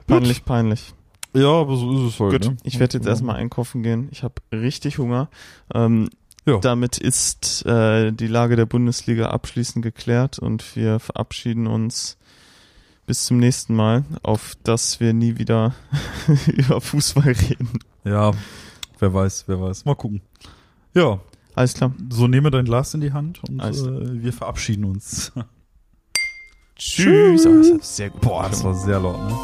peinlich, peinlich. Ja, aber so ist es halt. Gut, ne? ich werde jetzt erstmal einkaufen gehen. Ich habe richtig Hunger. Ähm, Ja. Damit ist äh, die Lage der Bundesliga abschließend geklärt und wir verabschieden uns bis zum nächsten Mal, auf dass wir nie wieder über Fußball reden. Ja, wer weiß, wer weiß. Mal gucken. Ja, Alles klar. so nehme dein Glas in die Hand und äh, wir verabschieden uns. Tschüss. Oh, das sehr gut Boah, das war sehr laut, ne?